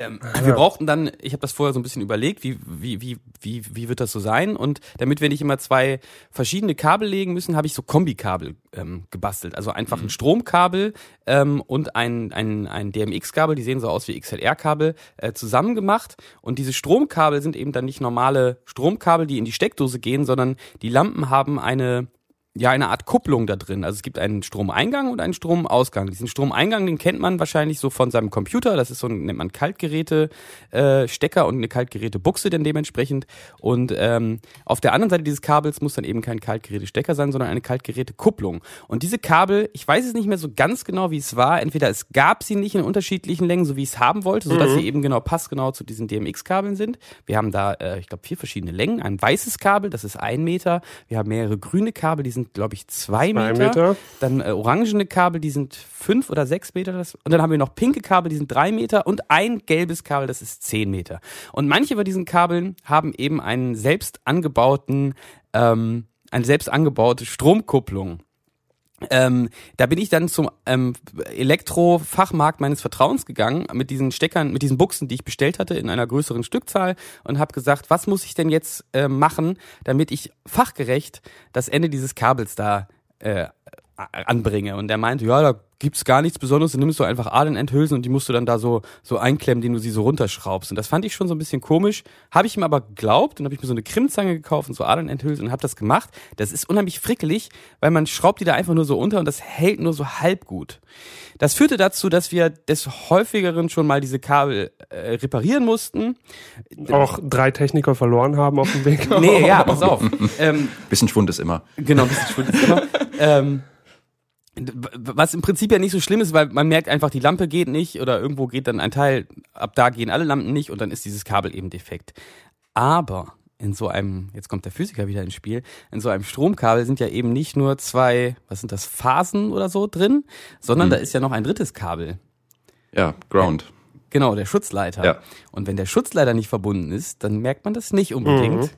Ähm, wir brauchten dann, ich habe das vorher so ein bisschen überlegt, wie, wie, wie, wie, wie wird das so sein? Und damit wir nicht immer zwei verschiedene Kabel legen müssen, habe ich so Kombikabel ähm, gebastelt. Also einfach ein Stromkabel ähm, und ein, ein, ein DMX-Kabel, die sehen so aus wie XLR-Kabel, äh, zusammen gemacht. Und diese Stromkabel sind eben dann nicht normale Stromkabel, die in die Steckdose gehen, sondern die Lampen haben eine ja eine Art Kupplung da drin. Also es gibt einen Stromeingang und einen Stromausgang. Diesen Stromeingang, den kennt man wahrscheinlich so von seinem Computer. Das ist so ein, nennt man Kaltgeräte äh, Stecker und eine Kaltgeräte Buchse dann dementsprechend. Und ähm, auf der anderen Seite dieses Kabels muss dann eben kein Kaltgeräte Stecker sein, sondern eine Kaltgeräte Kupplung. Und diese Kabel, ich weiß es nicht mehr so ganz genau, wie es war. Entweder es gab sie nicht in unterschiedlichen Längen, so wie ich es haben wollte, sodass sie eben genau passgenau zu diesen DMX-Kabeln sind. Wir haben da, äh, ich glaube, vier verschiedene Längen. Ein weißes Kabel, das ist ein Meter. Wir haben mehrere grüne Kabel, die sind, glaube ich, zwei, Zwei Meter. Meter. Dann äh, orangene Kabel, die sind fünf oder sechs Meter. Das, und dann haben wir noch pinke Kabel, die sind drei Meter. Und ein gelbes Kabel, das ist zehn Meter. Und manche von diesen Kabeln haben eben einen selbst angebauten, ähm, eine selbst angebaute Stromkupplung. Ähm, da bin ich dann zum ähm, Elektrofachmarkt meines Vertrauens gegangen mit diesen Steckern, mit diesen Buchsen, die ich bestellt hatte in einer größeren Stückzahl und habe gesagt, was muss ich denn jetzt äh, machen, damit ich fachgerecht das Ende dieses Kabels da äh, anbringe. Und er meinte, ja, da gibt's gar nichts Besonderes, du nimmst du einfach Adenendhülsen und die musst du dann da so, so einklemmen, indem du sie so runterschraubst. Und das fand ich schon so ein bisschen komisch, habe ich ihm aber geglaubt und habe ich mir so eine Krimzange gekauft und so Adenendhülsen und habe das gemacht. Das ist unheimlich frickelig, weil man schraubt die da einfach nur so unter und das hält nur so halb gut. Das führte dazu, dass wir des häufigeren schon mal diese Kabel äh, reparieren mussten. Auch drei Techniker verloren haben auf dem Weg. Nee, ja, pass auf. [LAUGHS] ähm, Bisschen Schwund ist immer. Genau, ein bisschen schwul ist immer. [LAUGHS] ähm, was im Prinzip ja nicht so schlimm ist, weil man merkt einfach, die Lampe geht nicht oder irgendwo geht dann ein Teil, ab da gehen alle Lampen nicht und dann ist dieses Kabel eben defekt. Aber in so einem, jetzt kommt der Physiker wieder ins Spiel, in so einem Stromkabel sind ja eben nicht nur zwei, was sind das, Phasen oder so drin, sondern da ist ja noch ein drittes Kabel. Ja, Ground. Genau, der Schutzleiter. Ja. Und wenn der Schutzleiter nicht verbunden ist, dann merkt man das nicht unbedingt.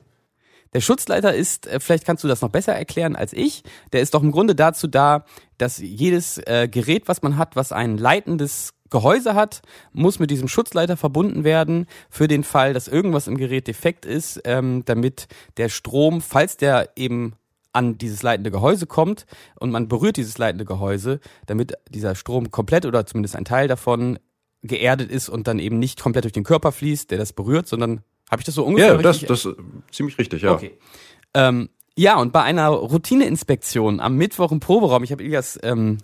Der Schutzleiter ist, äh, vielleicht kannst du das noch besser erklären als ich, der ist doch im Grunde dazu da, dass jedes äh, Gerät, was man hat, was ein leitendes Gehäuse hat, muss mit diesem Schutzleiter verbunden werden für den Fall, dass irgendwas im Gerät defekt ist, ähm, damit der Strom, falls der eben an dieses leitende Gehäuse kommt und man berührt dieses leitende Gehäuse, damit dieser Strom komplett oder zumindest ein Teil davon geerdet ist und dann eben nicht komplett durch den Körper fließt, der das berührt, sondern habe ich das so ungefähr Ja, das, das ist ziemlich richtig, ja. Okay. Ähm, ja, und bei einer Routineinspektion am Mittwoch im Proberaum, ich habe Ilias ähm,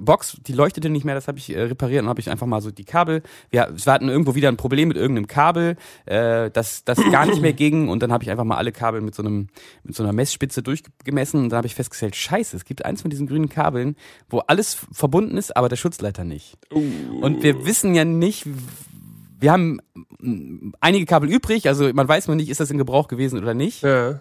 Box, die leuchtete nicht mehr, das habe ich äh, repariert und habe ich einfach mal so die Kabel, wir, wir hatten irgendwo wieder ein Problem mit irgendeinem Kabel, äh, das, das gar nicht mehr ging und dann habe ich einfach mal alle Kabel mit so einem mit so einer Messspitze durchgemessen und dann habe ich festgestellt, scheiße, es gibt eins von diesen grünen Kabeln, wo alles verbunden ist, aber der Schutzleiter nicht. Und wir wissen ja nicht, wir haben mm, einige Kabel übrig, also man weiß noch nicht, ist das in Gebrauch gewesen oder nicht. Ja.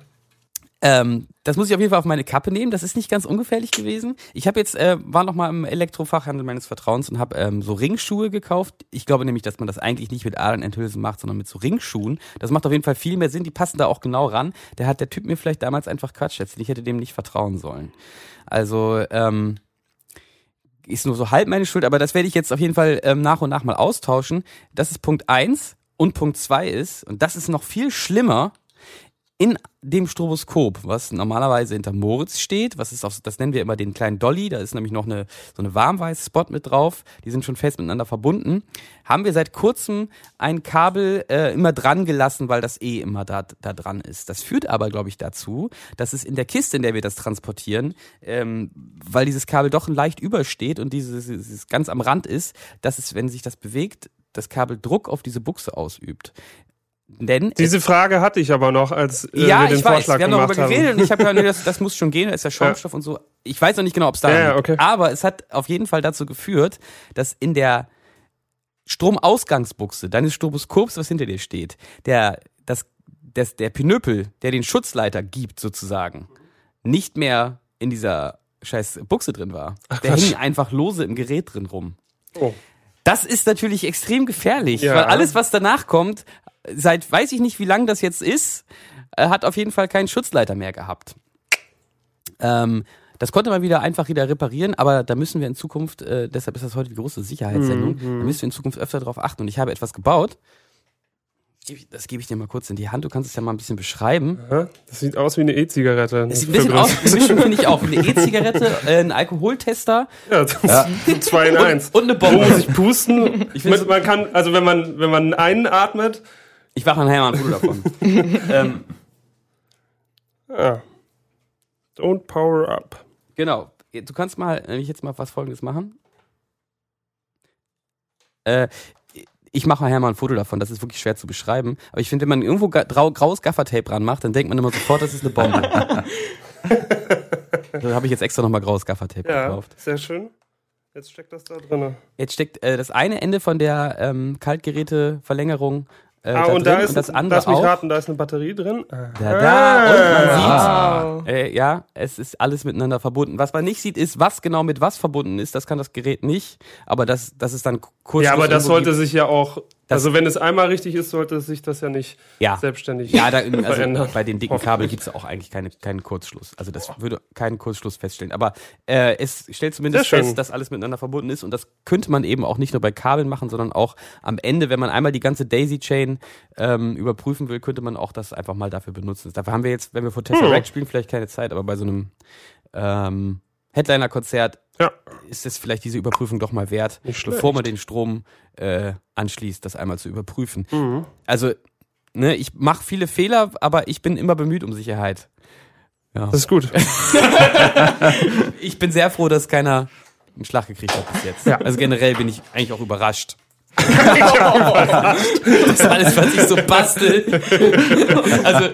Ähm, das muss ich auf jeden Fall auf meine Kappe nehmen. Das ist nicht ganz ungefährlich gewesen. Ich habe jetzt äh, war noch mal im Elektrofachhandel meines Vertrauens und habe ähm, so Ringschuhe gekauft. Ich glaube nämlich, dass man das eigentlich nicht mit Adernenthülsen macht, sondern mit so Ringschuhen. Das macht auf jeden Fall viel mehr Sinn. Die passen da auch genau ran. Der hat der Typ mir vielleicht damals einfach Quatsch erzählt. Ich hätte dem nicht vertrauen sollen. Also ähm, ist nur so halb meine Schuld, aber das werde ich jetzt auf jeden Fall ähm, nach und nach mal austauschen. Das ist Punkt eins und Punkt zwei ist, und das ist noch viel schlimmer, in dem Stroboskop, was normalerweise hinter Moritz steht, was ist auf, das nennen wir immer den kleinen Dolly, da ist nämlich noch eine, so eine warmweiße Spot mit drauf, die sind schon fest miteinander verbunden, haben wir seit kurzem ein Kabel äh, immer dran gelassen, weil das eh immer da, da dran ist. Das führt aber, glaube ich, dazu, dass es in der Kiste, in der wir das transportieren, ähm, weil dieses Kabel doch leicht übersteht und dieses, dieses ganz am Rand ist, dass es, wenn sich das bewegt, das Kabel Druck auf diese Buchse ausübt. Denn Diese Frage hatte ich aber noch, als äh, ja, wir den ich weiß. Vorschlag Wir haben darüber haben. geredet und ich habe gehört, nee, [LAUGHS] das, das muss schon gehen, da ist ja Schaumstoff und so. Ich weiß noch nicht genau, ob es da Ja, ja, okay. Aber es hat auf jeden Fall dazu geführt, dass in der Stromausgangsbuchse deines Stroboskops, was hinter dir steht, der, das, dass der Pinöpel, der den Schutzleiter gibt sozusagen, nicht mehr in dieser scheiß Buchse drin war. der Quatsch. hing einfach lose im Gerät drin rum. Oh. Das ist natürlich extrem gefährlich, Ja. weil alles, was danach kommt, seit weiß ich nicht, wie lang das jetzt ist, äh, hat auf jeden Fall keinen Schutzleiter mehr gehabt. Ähm, das konnte man wieder einfach wieder reparieren, aber da müssen wir in Zukunft, äh, deshalb ist das heute die große Sicherheitssendung, Mhm, da müssen wir in Zukunft öfter darauf achten. Und ich habe etwas gebaut. Das gebe ich dir mal kurz in die Hand. Du kannst es ja mal ein bisschen beschreiben. Das sieht aus wie eine E-Zigarette. Es sieht ein bisschen aus, ein bisschen finde ich auch, eine E-Zigarette, [LAUGHS] äh, ein Alkoholtester Ja, das ist zwei in eins. und eine Wo muss Bombe. ich pusten? Ich Mit, man kann, also wenn man, wenn man einatmet, Ich mache nachher mal ein Foto davon. [LAUGHS] ähm, ja. Don't power up. Genau. Du kannst mal, wenn ich jetzt mal was folgendes machen. Äh, ich mache nachher mal ein Foto davon, das ist wirklich schwer zu beschreiben. Aber ich finde, wenn man irgendwo graues Gaffertape dran macht, dann denkt man immer sofort, das ist eine Bombe. [LAUGHS] da habe ich jetzt extra nochmal graues Gaffertape Ja, gekauft. sehr schön. Jetzt steckt das da drin. Jetzt steckt äh, das eine Ende von der ähm, Kaltgeräteverlängerung äh, Ah, da und drin da ist, und das andere lass mich auch. raten, da ist eine Batterie drin. Ah. Da, da, und man sieht, Wow. Äh, ja, es ist alles miteinander verbunden. Was man nicht sieht, ist, was genau mit was verbunden ist. Das kann das Gerät nicht. Aber das, das ist dann kurz. Ja, aber das sollte sich ja auch, also wenn es einmal richtig ist, sollte sich das ja nicht Ja. selbstständig Ja, da, also verändern. bei den dicken Kabel gibt es auch eigentlich keine, keinen Kurzschluss. Also das würde keinen Kurzschluss feststellen. Aber äh, es stellt zumindest fest, dass alles miteinander verbunden ist. Und das könnte man eben auch nicht nur bei Kabeln machen, sondern auch am Ende, wenn man einmal die ganze Daisy-Chain ähm, überprüfen will, könnte man auch das einfach mal dafür benutzen. Dafür haben wir jetzt, wenn wir vor Tesseract spielen, vielleicht keine Zeit, aber bei so einem ähm, Headliner-Konzert Ja. ist es vielleicht diese Überprüfung doch mal wert, bevor man den Strom äh, anschließt, das einmal zu überprüfen. Mhm. Also, ne, ich mache viele Fehler, aber ich bin immer bemüht um Sicherheit. Ja. Das ist gut. [LAUGHS] Ich bin sehr froh, dass keiner einen Schlag gekriegt hat bis jetzt. Ja. Also generell bin ich eigentlich auch überrascht. [LAUGHS] das ist alles, was ich so bastel. also,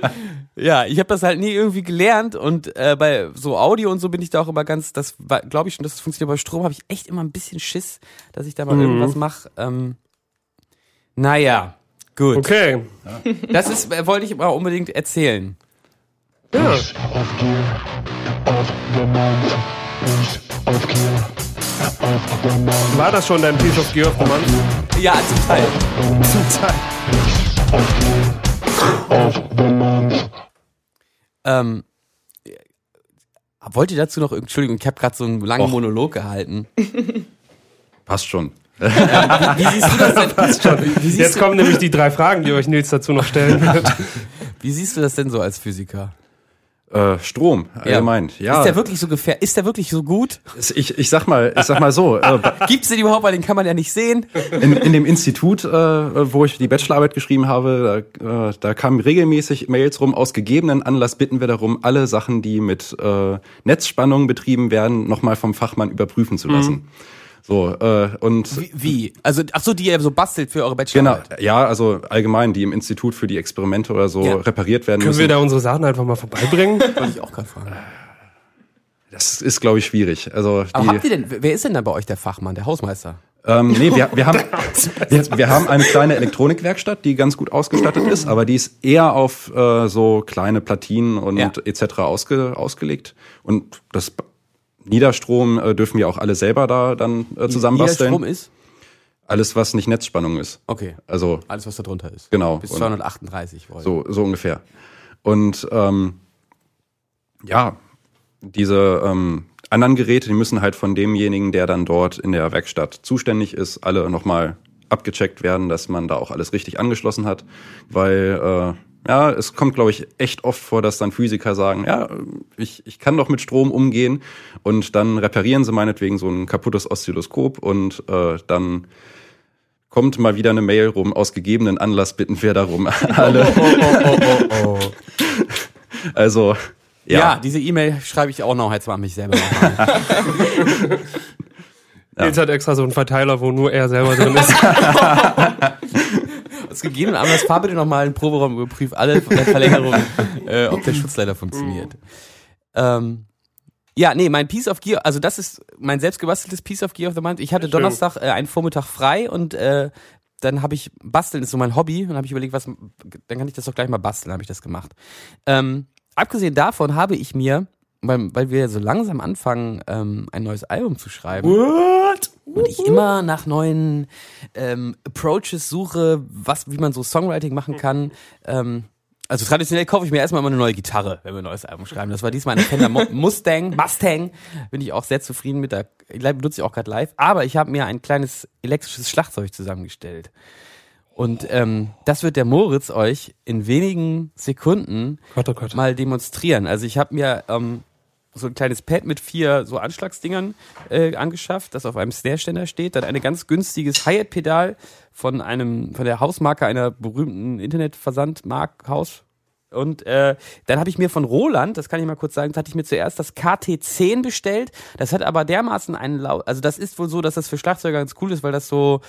ja, ich habe das halt nie irgendwie gelernt und äh, bei so Audio und so bin ich da auch immer ganz, das glaube ich schon, dass es funktioniert. Bei Strom habe ich echt immer ein bisschen Schiss, dass ich da mal Mhm. irgendwas mache. Ähm, naja, gut. Okay. Das ist, äh, wollte ich mal unbedingt erzählen. Ja. Of gear, of the month, piece of gear, of the month, War das schon dein Piece of Gear of the Month? Ja, zum Teil. Zum Teil. of the month. Ähm, wollt ihr dazu noch, Entschuldigung, ich habe gerade so einen langen Och. Monolog gehalten. [LAUGHS] [LAUGHS] Passt schon. Wie siehst du das denn? Wie siehst, Jetzt kommen nämlich die drei Fragen, die euch Nils dazu noch stellen [LAUGHS] wird. wie siehst du das denn so als Physiker? Äh, Strom, allgemein. Ja, Ist der wirklich so gefähr Ist der wirklich so gut? ich, ich sag mal, ich sag mal so, äh, [LAUGHS] Gibt's den überhaupt, weil den kann man ja nicht sehen? in, in dem Institut, äh, wo ich die Bachelorarbeit geschrieben habe, da, äh, da kamen regelmäßig Mails rum, aus gegebenen Anlass bitten wir darum, alle Sachen, die mit äh, Netzspannung betrieben werden, nochmal vom Fachmann überprüfen zu lassen. So, äh, und Wie? wie? Also, ach so, die ihr so bastelt für eure genau, Bachelorarbeit. ja, also allgemein, die im Institut für die Experimente oder so Ja. repariert werden Können müssen. wir da unsere Sachen einfach mal vorbeibringen? [LAUGHS] Wollte ich auch gerade fragen. das ist, glaube ich, schwierig. Also Aber die, habt ihr denn, wer ist denn da bei euch der Fachmann, der Hausmeister? Ähm, nee, wir, wir, haben, [LAUGHS] wir, wir haben eine kleine Elektronikwerkstatt, die ganz gut ausgestattet ist, aber die ist eher auf äh, so kleine Platinen und Ja. etc. Ausge, ausgelegt. Und das Niederstrom äh, dürfen wir auch alle selber da dann äh, zusammenbasteln. Strom ist? Alles, was nicht Netzspannung ist. Okay. Also Alles, was da drunter ist. Genau. Bis Und- 238 Volt. so, so ungefähr. Und ähm, ja, diese ähm, anderen Geräte, die müssen halt von demjenigen, der dann dort in der Werkstatt zuständig ist, alle nochmal abgecheckt werden, dass man da auch alles richtig angeschlossen hat. Weil äh, ja, es kommt, glaube ich, echt oft vor, dass dann Physiker sagen, ja, ich, ich kann doch mit Strom umgehen und dann reparieren sie meinetwegen so ein kaputtes Oszilloskop und äh, dann kommt mal wieder eine Mail rum, aus gegebenen Anlass bitten wir darum, [LAUGHS] alle. [LAUGHS] Also, ja. ja, diese E-Mail schreibe ich auch noch jetzt mal an mich selber. nochmal. [LAUGHS] Nils hat extra so einen Verteiler, wo nur er selber drin ist. Aus gegebenen Anlass fahr bitte nochmal einen Proberaum überprüf alle Verlängerungen, [LAUGHS] äh, ob der Schutzleiter funktioniert. Ähm, ja, nee, mein Piece of Gear, also das ist mein selbstgebasteltes Piece of Gear of the Month. Ich hatte. Donnerstag äh, einen Vormittag frei und äh, dann habe ich basteln ist so mein Hobby und habe ich überlegt, was dann kann ich das doch gleich mal basteln, habe ich das gemacht. Ähm, abgesehen davon habe ich mir weil, weil wir so langsam anfangen, ähm, ein neues Album zu schreiben. What? Und ich immer nach neuen ähm, Approaches suche, was, wie man so Songwriting machen kann. Ähm, also traditionell kaufe ich mir erstmal immer eine neue Gitarre, wenn wir ein neues Album schreiben. Das war diesmal eine Fender [LAUGHS] Mustang, Mustang. Bin ich auch sehr zufrieden mit. Der benutze ich auch gerade live. Aber ich habe mir ein kleines elektrisches Schlagzeug zusammengestellt. Und ähm, das wird der Moritz euch in wenigen Sekunden Gott, oh Gott. mal demonstrieren. Also ich habe mir ähm, so ein kleines Pad mit vier so Anschlagsdingern äh, angeschafft, das auf einem Snare-Ständer steht. Dann ein ganz günstiges Hi-Hat-Pedal von einem von der Hausmarke einer berühmten Internetversandmarkhaus. Und äh, dann habe ich mir von Roland, das kann ich mal kurz sagen, das hatte ich mir zuerst das KT10 bestellt. Das hat aber dermaßen einen laut, also das ist wohl so, dass das für Schlagzeuger ganz cool ist, weil das so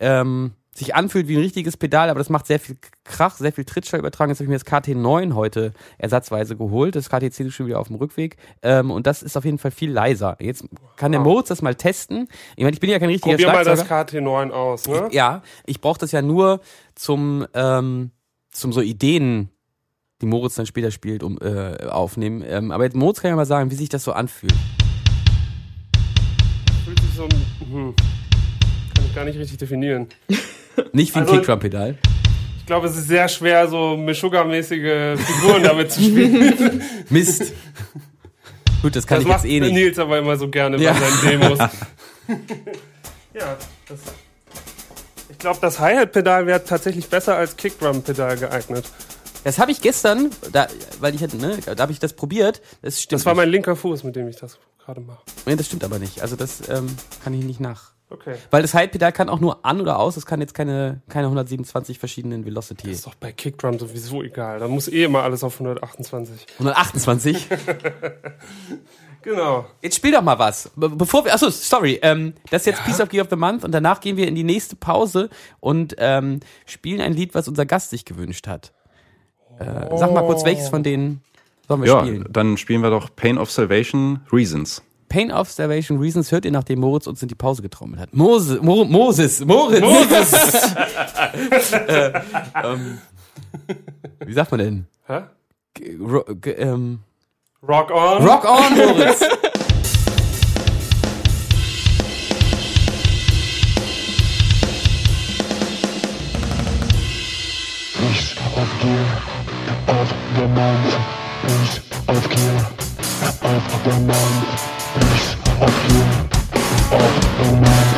ähm, sich anfühlt wie ein richtiges Pedal, aber das macht sehr viel Krach, sehr viel Trittschall übertragen. Jetzt habe ich mir das KT9 heute ersatzweise geholt. Das KT10 ist schon wieder auf dem Rückweg. Ähm, und das ist auf jeden Fall viel leiser. Jetzt kann der Moritz das mal testen. Ich meine, ich bin ja kein richtiger Probier mal das Schlagzeuger. KT9 aus, ne? Ja, ich brauche das ja nur zum, ähm, zum so Ideen, die Moritz dann später spielt, um äh, aufnehmen. Ähm, aber jetzt Moritz kann ja mal sagen, wie sich das so anfühlt. Fühlt sich so, hm, kann ich gar nicht richtig definieren. [LAUGHS] Nicht wie ein Also- Kickdrum-Pedal. Ich glaube, es ist sehr schwer, so Meshuggah-mäßige Figuren damit zu spielen. [LAUGHS] Mist. Gut, das kann das ich macht jetzt eh nicht. Nils aber immer so gerne Ja. bei seinen Demos. [LAUGHS] ja, das, ich glaube, das Hi-Hat-Pedal wäre tatsächlich besser als Kickdrum-Pedal geeignet. Das habe ich gestern, da, weil ich hatte, ne, da habe ich das probiert. Das stimmt. Das war mein nicht. linker Fuß, mit dem ich das gerade mache. Nee, das stimmt aber nicht. Also das ähm, kann ich nicht nach. Okay. Weil das Hide-Pedal kann auch nur an oder aus. Es kann jetzt keine, keine 127 verschiedenen Velocity. Das ist doch bei Kickdrum sowieso egal. Da muss eh immer alles auf 128. 128. [LAUGHS] Genau. Jetzt spiel doch mal was. Be bevor wir, achso, sorry, ähm, das ist jetzt Piece of Gear of the Month und danach gehen wir in die nächste Pause und ähm, spielen ein Lied, was unser Gast sich gewünscht hat. Äh, sag mal kurz, welches von denen sollen wir Ja, spielen? dann spielen wir doch Pain of Salvation Reasons. Pain of Starvation Reasons hört ihr, nachdem Moritz uns in die Pause getrommelt hat. Mose, Mo, Moses, Moritz. Moses. [LAUGHS] äh, ähm, wie sagt man denn? Hä? G ähm, Rock on. rock on, [LAUGHS] Moritz. Piece of gear of the month. Piece of gear of the month. Piece of gear of the month.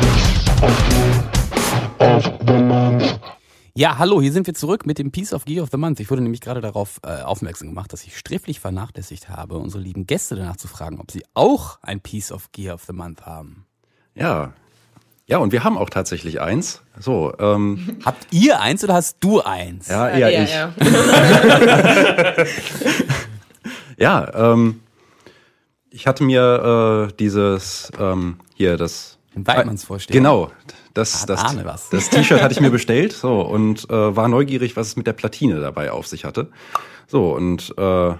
Piece of gear of the month. Ja, hallo, hier sind wir zurück mit dem Piece of Gear of the Month. Ich wurde nämlich gerade darauf äh, aufmerksam gemacht, dass ich sträflich vernachlässigt habe, unsere lieben Gäste danach zu fragen, ob sie auch ein Piece of Gear of the Month haben. Ja. Ja, und wir haben auch tatsächlich eins. So, ähm, [LAUGHS] Habt ihr eins oder hast du eins? ja, eher ich. ja. [LAUGHS] [LAUGHS] Ja, ähm, ich hatte mir äh, dieses ähm, hier das Den Weidmanns vorstellen. Genau, das Ah, das das T-Shirt hatte ich mir bestellt so und äh, war neugierig, was es mit der Platine dabei auf sich hatte. So und äh,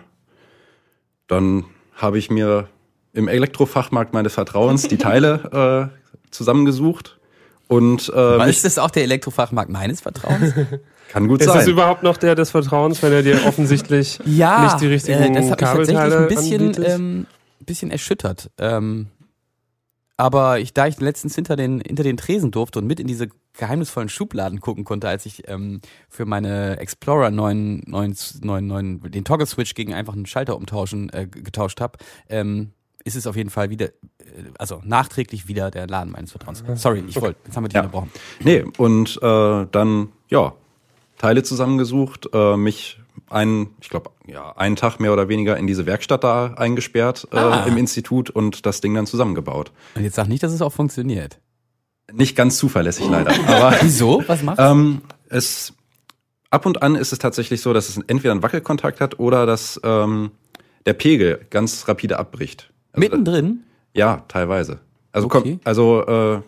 dann habe ich mir im Elektrofachmarkt meines Vertrauens die Teile [LAUGHS] äh, zusammengesucht und äh, mich, ist das auch der Elektrofachmarkt meines Vertrauens? [LAUGHS] kann gut Ist das sein. überhaupt noch der des Vertrauens, wenn er dir offensichtlich nicht die richtigen äh, das hat mich tatsächlich Kabelteile ein bisschen, anbietet? ähm, bisschen erschüttert. Ähm, aber ich, da ich letztens hinter den, hinter den Tresen durfte und mit in diese geheimnisvollen Schubladen gucken konnte, als ich ähm, für meine Explorer 9, 9, 9, 9 den Toggle Switch gegen einfach einen Schalter umtauschen äh, getauscht habe, ähm, ist es auf jeden Fall wieder, äh, also nachträglich wieder der Laden meines Vertrauens. Sorry, ich wollte, jetzt haben wir dich Ja. unterbrochen. Nee, und äh, dann, ja, Teile zusammengesucht, äh, mich einen, ich glaube, ja, einen Tag mehr oder weniger in diese Werkstatt da eingesperrt äh, Ah. im Institut und das Ding dann zusammengebaut. Und jetzt sag nicht, dass es auch funktioniert. Nicht ganz zuverlässig leider, [LAUGHS] aber Wieso? Was macht's? ähm, es ab und an ist es tatsächlich so, dass es entweder einen Wackelkontakt hat oder dass ähm, der Pegel ganz rapide abbricht. Also, Mittendrin? Ja, teilweise. Also Okay. komm, also äh,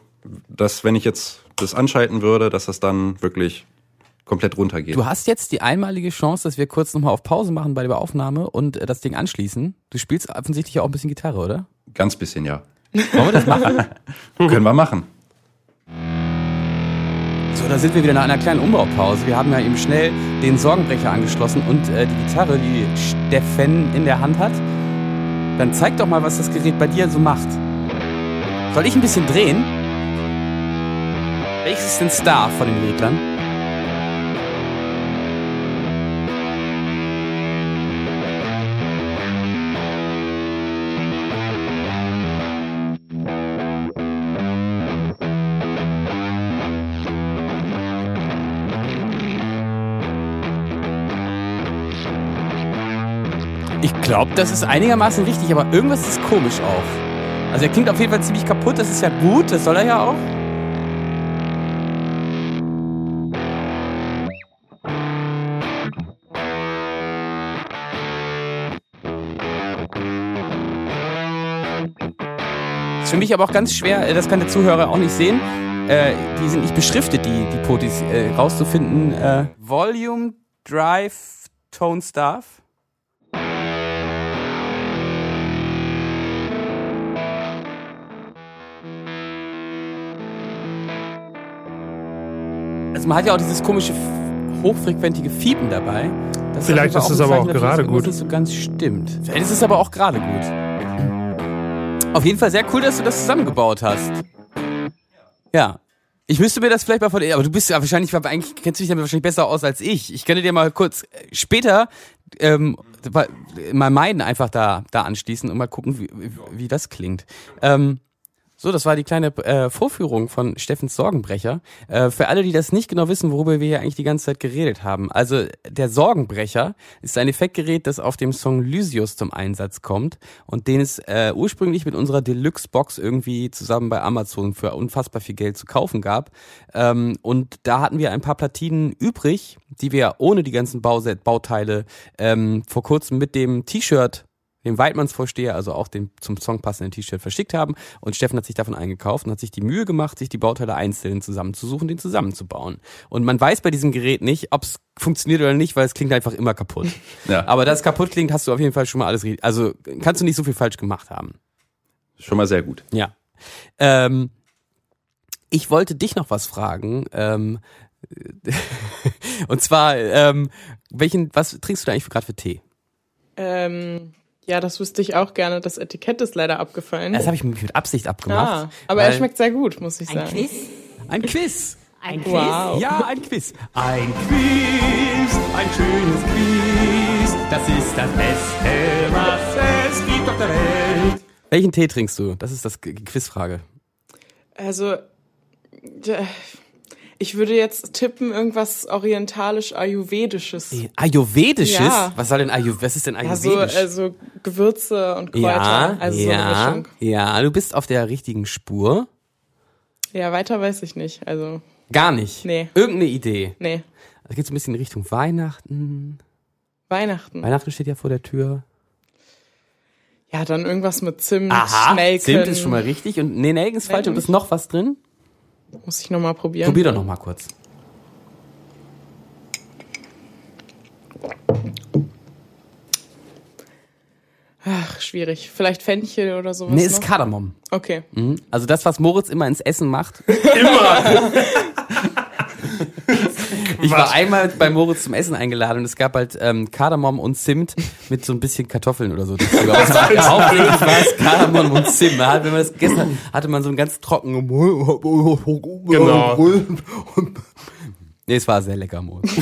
dass wenn ich jetzt das anschalten würde, dass das dann wirklich komplett runtergeht. Du hast jetzt die einmalige Chance, dass wir kurz nochmal auf Pause machen bei der Aufnahme und äh, das Ding anschließen. Du spielst offensichtlich auch ein bisschen Gitarre, oder? Ganz bisschen, ja. Wollen wir das machen? [LAUGHS] Können wir machen. So, da sind wir wieder nach einer kleinen Umbaupause. Wir haben ja eben schnell den Sorgenbrecher angeschlossen und äh, die Gitarre, die Steffen in der Hand hat. Dann zeig doch mal, was das Gerät bei dir so macht. Soll ich ein bisschen drehen? Welches ist denn Star von den Reglern? Ich glaube, das ist einigermaßen richtig, aber irgendwas ist komisch auch. Also er klingt auf jeden Fall ziemlich kaputt, das ist ja gut, das soll er ja auch. Ist für mich aber auch ganz schwer, äh, das kann der Zuhörer auch nicht sehen. Äh, die sind nicht beschriftet, die, die Potis, äh, rauszufinden. Äh, Volume, Drive, Tone, Staff. Also man hat ja auch dieses komische hochfrequentige Fiepen dabei. Das Vielleicht ist es aber auch gerade gut. nicht so ganz stimmt. Vielleicht ist es aber auch gerade gut. Auf jeden Fall sehr cool, dass du das zusammengebaut hast. Ja. Ich müsste mir das vielleicht mal von, aber du bist ja wahrscheinlich, eigentlich kennst du dich damit wahrscheinlich besser aus als ich. Ich könnte dir mal kurz äh, später ähm, mal meinen einfach da, da anschließen und mal gucken, wie, wie, wie das klingt. Ähm, so, das war die kleine äh, Vorführung von Steffens Sorgenbrecher. Äh, für alle, die das nicht genau wissen, worüber wir hier eigentlich die ganze Zeit geredet haben. Also der Sorgenbrecher ist ein Effektgerät, das auf dem Song Lysius zum Einsatz kommt und den es äh, ursprünglich mit unserer Deluxe-Box irgendwie zusammen bei Amazon für unfassbar viel Geld zu kaufen gab. Ähm, und da hatten wir ein paar Platinen übrig, die wir ohne die ganzen Bauset Bauteile ähm, vor kurzem mit dem T-Shirt dem Weidmannsvorsteher, also auch dem zum Song passenden T-Shirt verschickt haben. Und Steffen hat sich davon eingekauft und hat sich die Mühe gemacht, sich die Bauteile einzeln zusammenzusuchen, den zusammenzubauen. Und man weiß bei diesem Gerät nicht, ob es funktioniert oder nicht, weil es klingt einfach immer kaputt. [LAUGHS] Ja. Aber dass es kaputt klingt, hast du auf jeden Fall schon mal alles. Also kannst du nicht so viel falsch gemacht haben. Schon mal sehr gut. Ja. Ähm, ich wollte dich noch was fragen. Ähm, [LAUGHS] und zwar, ähm, welchen, was trinkst du da eigentlich gerade für Tee? Ähm, ja, das wüsste ich auch gerne. Das Etikett ist leider abgefallen. Das habe ich mit Absicht abgemacht. ah, aber er schmeckt sehr gut, muss ich Ein sagen. Quiz? Ein Quiz. Ein Quiz? Wow. Ja, ein Quiz. Ein Quiz, ein schönes Quiz. Das ist das Beste, was es gibt auf der Welt. Welchen Tee trinkst du? Das ist das Quizfrage. Also, äh, ich würde jetzt tippen, irgendwas orientalisch-ayurvedisches. Ayurvedisches? Ja. Was soll denn Ayu Was ist denn Ja, so Ayurvedisch? also Gewürze und Kräuter. ja, also so ja, Mischung. ja, du bist auf der richtigen Spur. Ja, weiter weiß ich nicht. Also, Gar nicht. Nee. Irgendeine Idee. nee. Das geht so ein bisschen in Richtung Weihnachten. Weihnachten. Weihnachten steht ja vor der Tür. Ja, dann irgendwas mit Zimt, Aha, Nelken. Zimt ist schon mal richtig. Und nee, Nelken ist falsch. Und ist noch was drin? Muss ich nochmal probieren. Probier doch noch mal kurz. Ach, schwierig. Vielleicht Fenchel oder sowas Nee, ist noch? Kardamom. Okay. Mhm. Also das, was Moritz immer ins Essen macht. [LAUGHS] Immer. Ich war einmal bei Moritz zum Essen eingeladen und es gab halt ähm, Kardamom und Zimt mit so ein bisschen Kartoffeln oder so. es war hauptsächlich war es Kardamom und Zimt. Hat- Wenn man das gegessen hat, hatte man so einen ganz trockenen... Genau. Nee, es war sehr lecker, Moritz. [LAUGHS]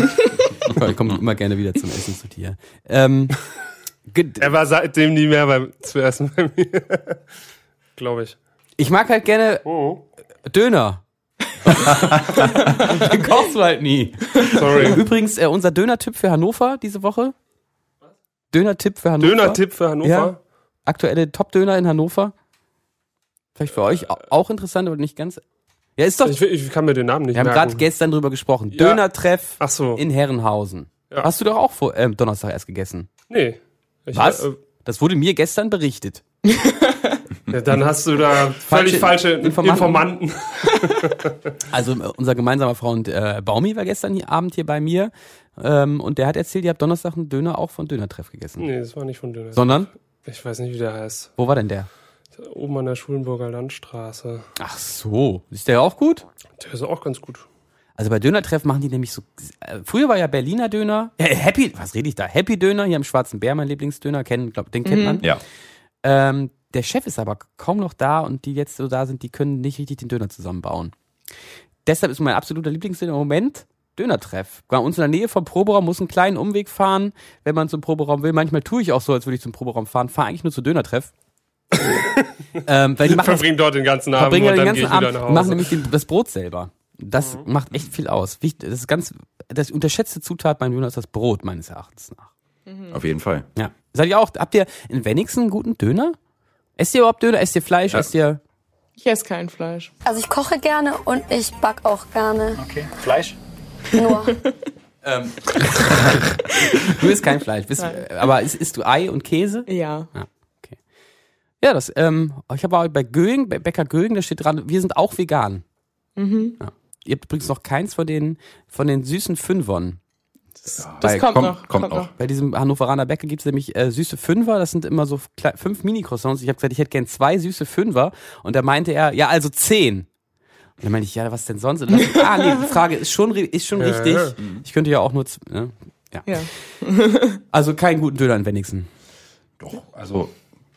Ich komme immer gerne wieder zum Essen zu dir. Ähm, Er war seitdem nie mehr beim, zu essen bei mir. [LAUGHS] Glaube ich. ich mag halt gerne Oh. Döner. [LAUGHS] Den kochst du halt nie. Sorry. Übrigens, äh, unser Döner-Tipp für Hannover diese Woche. Döner-Tipp für Hannover. Döner-Tipp für Hannover. Ja. Aktuelle Top-Döner in Hannover. Vielleicht für euch au- auch interessant, aber nicht ganz. Ja, ist doch. Ich, ich kann mir den Namen nicht wir haben merken. gerade gestern drüber gesprochen. Ja. Döner-Treff Ach so. in Herrenhausen. Ja. Hast du doch auch vor, ähm, Donnerstag erst gegessen. nee. Ich, Was? Äh, Das wurde mir gestern berichtet. [LAUGHS] ja, dann hast du da völlig falsche, Informanten. Informanten. [LAUGHS] Also äh, unser gemeinsamer Freund äh, Baumi war gestern hier, Abend hier bei mir ähm, und der hat erzählt, ihr habt Donnerstag einen Döner auch von Döner-Treff gegessen. Nee, das war nicht von Döner. Sondern, Ich weiß nicht, wie der heißt. wo war denn der? Oben an der Schulenburger Landstraße. Ach so, ist der auch gut? Der ist auch ganz gut. Also bei Dönertreff machen die nämlich so. Äh, früher war ja Berliner Döner. Äh, Happy, was rede ich da? Happy Döner hier im Schwarzen Bär, mein Lieblingsdöner, kennen, glaub, den kennt man. Ja. Ähm, der Chef ist aber kaum noch da und die jetzt so da sind, die können nicht richtig den Döner zusammenbauen. Deshalb ist mein absoluter Lieblingsdöner im Moment Dönertreff. Bei uns in der Nähe vom Proberaum muss einen kleinen Umweg fahren, wenn man zum Proberaum will. Manchmal tue ich auch so, als würde ich zum Proberaum fahren, fahre eigentlich nur zu Dönertreff. [LAUGHS] ähm, weil die machen, Verbringen dort den ganzen Abend verbringen und den dann gehe ganzen ich wieder Abend, nach machen Hause. nämlich den, das Brot selber. Das macht echt viel aus. Das ist ganz, das unterschätzte Zutat beim Döner ist das Brot, meines Erachtens nach. Auf jeden Fall. Ja. Seid ihr auch, habt ihr in Wenigsen einen guten Döner? Esst ihr überhaupt Döner? Esst ihr Fleisch? Esst ihr, Ich esse kein Fleisch. Also ich koche gerne und ich back auch gerne. Okay. Fleisch? Nur. [LAUGHS] du isst kein Fleisch, bist, aber isst, isst du Ei und Käse? Ja. Ja, das, ähm, ich habe auch bei Göing, bei Bäcker Göing, da steht dran, wir sind auch vegan. Mhm. Ja. Ihr habt übrigens noch keins von den, von den süßen Fünfern. Das Bei- kommt, kommt- noch. kommt noch. Bei diesem Hannoveraner Bäcker gibt's nämlich äh, süße Fünfer, das sind immer so fünf Mini-Croissants. Ich habe gesagt, ich hätte gern zwei süße Fünfer. Und da meinte er, ja, also zehn. Und dann meinte ich, ja, was denn sonst? Und dann, [LAUGHS] ah, nee, die Frage ist schon, ist schon Ja, richtig. ja. Ich könnte ja auch nur, ne? ja. Ja. [LAUGHS] Also keinen guten Döner in Wenigsen. Doch, also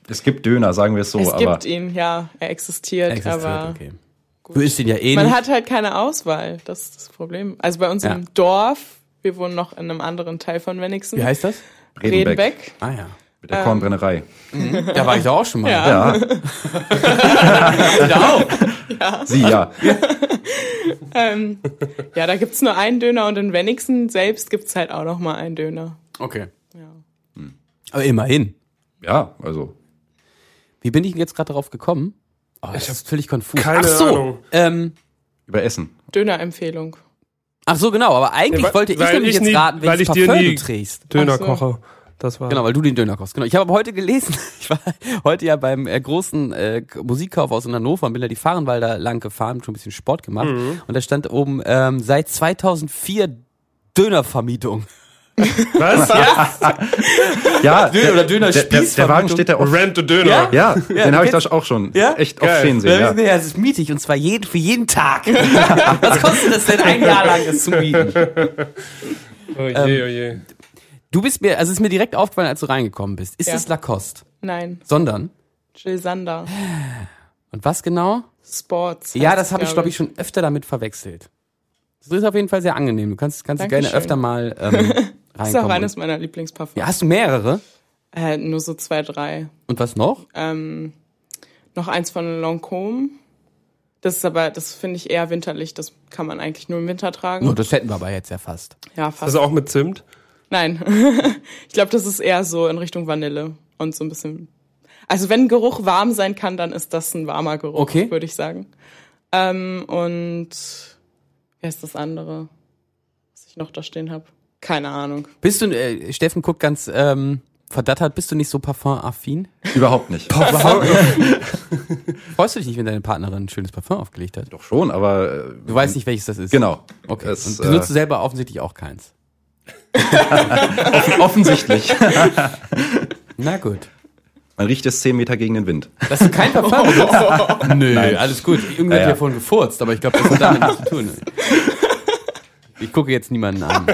es gibt Döner, sagen wir es so, es aber gibt ihn, ja. Er existiert, Existiert, aber okay. Du isst ihn ja eh man nicht. hat halt keine Auswahl. Das ist das Problem. Also bei uns Ja. im Dorf, wir wohnen noch in einem anderen Teil von Wenigsen. Wie heißt das? Redenbeck. Redenbeck. Ah ja. mit der Kornbrennerei. Da war ich doch auch schon mal. Ja. Ja, Da [LAUGHS] auch. sie ja. [LAUGHS] Ähm, ja, da gibt's nur einen Döner und in Wenigsen selbst gibt's halt auch noch mal einen Döner. Okay. Ja. Aber immerhin. Ja, also Wie bin ich denn jetzt gerade darauf gekommen? Oh, das ist völlig konfus. keine ach so, Ahnung. Ähm, über Essen. Dönerempfehlung. Ach so, genau. Aber eigentlich Ja, weil- wollte ich nämlich ich jetzt nie- raten, weil welches Parfum du trägst. Döner so. koche. Das war. Genau, weil du den Döner kochst. Genau. Ich habe heute gelesen, [LAUGHS] ich war heute ja beim äh, großen äh, Musikkaufhaus in Hannover und bin da die Fahrenwalder lang gefahren, schon ein bisschen Sport gemacht. Mhm. Und da stand oben ähm, seit 2004 Dönervermietung. Was? Ja, Döner- oder der, der, der. Wagen steht da oft. Rent a Döner. Ja? Ja, den du habe ich da auch schon Ja? echt oft Geil. stehen sehen. Ja. Ja. Ja, es ist mietig und zwar jeden, für jeden Tag. [LAUGHS] Was kostet das denn ein Jahr lang, das zu mieten? Oh je, Ähm, oh je. Du bist mir, also es ist mir direkt aufgefallen, als du reingekommen bist. Ist Ja. es Lacoste? Nein, Sondern? Jill Sander. Und was genau? Sports. Ja, das habe ich, glaube ich, schon öfter damit verwechselt. Das ist auf jeden Fall sehr angenehm. Du kannst, kannst gerne Dankeschön. öfter mal ähm, [LAUGHS] reinkommen. Das ist auch eines meiner Lieblingsparfums. ja, hast du mehrere? Äh, nur so zwei, drei. Und was noch? Ähm, noch eins von Lancôme. Das ist aber, das finde ich eher winterlich. Das kann man eigentlich nur im Winter tragen. Oh, das hätten wir aber jetzt ja fast. ja, fast. Also auch mit Zimt? Nein. [LAUGHS] ich glaube, das ist eher so in Richtung Vanille und so ein bisschen. Also wenn Geruch warm sein kann, dann ist das ein warmer Geruch, Okay. würde ich sagen. Ähm, und wer ist das andere, was ich noch da stehen habe? Keine Ahnung. Bist du, äh, Steffen guckt ganz ähm, verdattert, bist du nicht so parfumaffin? Überhaupt nicht. [LAUGHS] [LAUGHS] Freust du dich nicht, wenn deine Partnerin ein schönes Parfum aufgelegt hat? Doch schon, aber äh, Du weißt nicht, welches das ist. genau. Okay. Es, Und benutzt du äh, selber offensichtlich auch keins. [LAUGHS] offensichtlich. Na gut. Man riecht es zehn Meter gegen den Wind. Dass du kein Parfum benutzt? Nö, alles gut. Irgendwer Ja, hat ja ja. vorhin gefurzt, aber ich glaube, das hat damit nichts zu tun. Ich gucke jetzt niemanden an.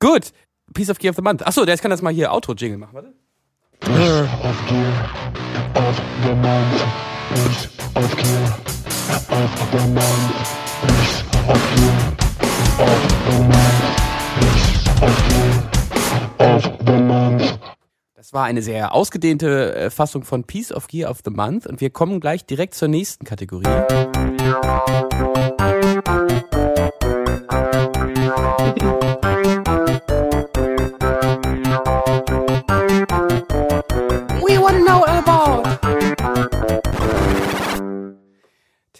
gut. Piece of Gear of the Month. Achso, der kann das mal hier Outro-Jingle machen, warte. Of the month. Das war eine sehr ausgedehnte äh, Fassung von Piece of Gear of the Month und wir kommen gleich direkt zur nächsten Kategorie.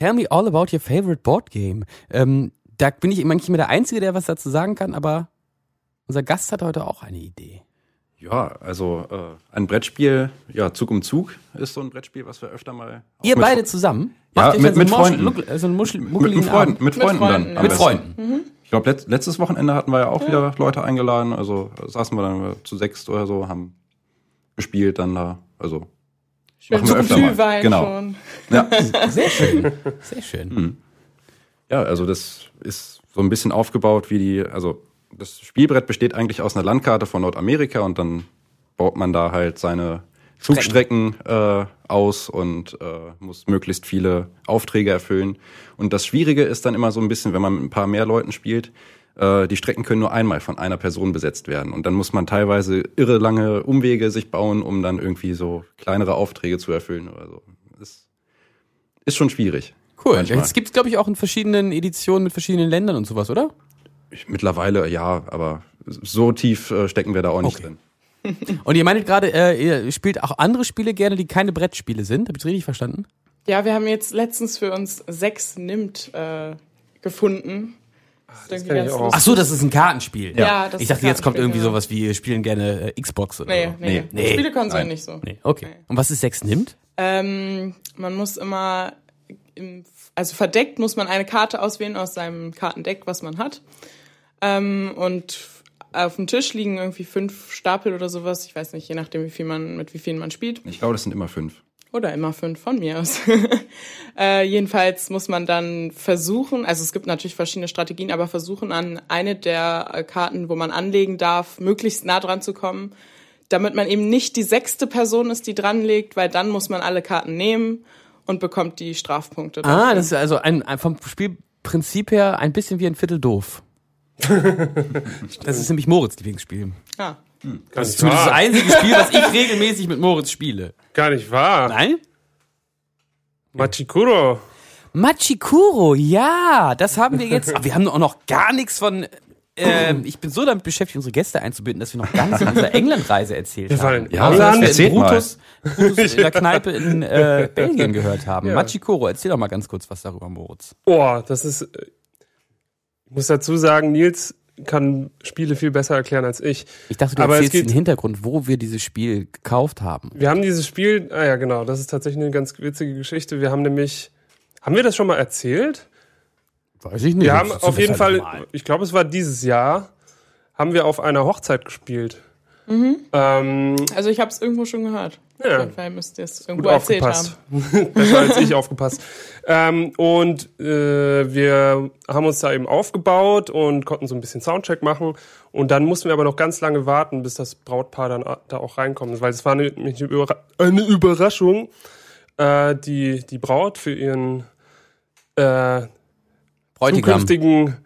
Tell me all about your favorite board game. Ähm, da bin ich manchmal nicht mehr der Einzige, der was dazu sagen kann, aber unser Gast hat heute auch eine Idee. Ja, also äh, ein Brettspiel, ja, Zug um Zug ist so ein Brettspiel, was wir öfter mal. Ihr mit- beide zusammen? Ja, mit- mit so Freunden. Muschel- So einen Muschel, Mit, mit Freunden, mit Freunden Freunden, dann. ja. am Mit. Freunden. Ich glaube, let, letztes Wochenende hatten wir ja auch wieder Leute eingeladen. Also saßen wir dann zu sechs oder so, haben gespielt dann da. Also wir zum öfter mal. Glühwein Genau. schon. Ja, [LAUGHS] Sehr schön. Sehr schön. Ja, also das ist so ein bisschen aufgebaut wie die, also das Spielbrett besteht eigentlich aus einer Landkarte von Nordamerika und dann baut man da halt seine Zugstrecken äh, aus und äh, muss möglichst viele Aufträge erfüllen. Und das Schwierige ist dann immer so ein bisschen, wenn man mit ein paar mehr Leuten spielt, äh, die Strecken können nur einmal von einer Person besetzt werden. Und dann muss man teilweise irre lange Umwege sich bauen, um dann irgendwie so kleinere Aufträge zu erfüllen oder so. Ist, schon schwierig. Cool. Manchmal. Es gibt, glaube ich, auch in verschiedenen Editionen mit verschiedenen Ländern und sowas, oder? Ich, mittlerweile ja, aber so tief äh, stecken wir da auch nicht Okay. drin. [LAUGHS] Und ihr meintet gerade, äh, ihr spielt auch andere Spiele gerne, die keine Brettspiele sind. Hab ich richtig verstanden? Ja, wir haben jetzt letztens für uns sechs Nimmt äh, gefunden. Das ist irgendwie kenn ich ganz auch. lustig. Ach so, das ist ein Kartenspiel. Ja, das Ich dachte, jetzt kommt irgendwie genau. sowas wie, wir spielen gerne äh, Xbox oder Nee, so. nee, Nee. nee. Spielekonsolen nicht so. Nee, okay. Nee. Und was ist sechs nimmt? Ähm, man muss immer, im, also verdeckt muss man eine Karte auswählen aus seinem Kartendeck, was man hat. Ähm, und auf dem Tisch liegen irgendwie fünf Stapel oder sowas. Ich weiß nicht, je nachdem, wie viel man, mit wie vielen man spielt. Ich glaube, das sind immer fünf. Oder immer fünf von mir aus. [LAUGHS] äh, jedenfalls muss man dann versuchen, also es gibt natürlich verschiedene Strategien, aber versuchen an eine der Karten, wo man anlegen darf, möglichst nah dran zu kommen, damit man eben nicht die sechste Person ist, die dranlegt, weil dann muss man alle Karten nehmen und bekommt die Strafpunkte. Ah, dafür. das ist also ein, ein vom Spielprinzip her ein bisschen wie ein Viertel doof. [LAUGHS] das ist nämlich Moritz Lieblingsspiel. ah. Gar Das ist das einzige Spiel, was ich [LAUGHS] regelmäßig mit Moritz spiele. Gar nicht wahr. Nein? Machikuro. Machikuro, ja, das haben wir jetzt. [LAUGHS] Aber wir haben auch noch gar nichts von. Ähm, ich bin so damit beschäftigt, unsere Gäste einzubinden, dass wir noch gar nichts von unserer Englandreise erzählt Wir haben. in Ja, Außer, dass England. wir Erzählt. Brutus, Brutus [LAUGHS] in der Kneipe in äh, Belgien gehört haben. Ja. Machikoro, erzähl doch mal ganz kurz was darüber, Moritz. Oh, das ist. äh, Ich muss dazu sagen, Nils kann Spiele viel besser erklären als ich. Ich dachte, du Aber es erzählst geht- den Hintergrund, wo wir dieses Spiel gekauft haben. Wir haben dieses Spiel, ah ja, genau, das ist tatsächlich eine ganz witzige Geschichte. Wir haben nämlich, haben wir das schon mal erzählt? Weiß ich nicht. Wir haben auf jeden Fall, ich glaube, es war dieses Jahr, haben wir auf einer Hochzeit gespielt. Ähm, Also ich habe es irgendwo schon gehört. Ja. Auf jeden Fall müsst ihr es gut irgendwo erzählt aufgepasst. haben. [LAUGHS] Besser als ich aufgepasst. Ähm, und äh, wir haben uns da eben aufgebaut und konnten so ein bisschen Soundcheck machen. Und dann mussten wir aber noch ganz lange warten, bis das Brautpaar dann a- da auch reinkommt. Weil es war eine, eine Überraschung, äh, die die Braut für ihren äh, Bräutigam. zukünftigen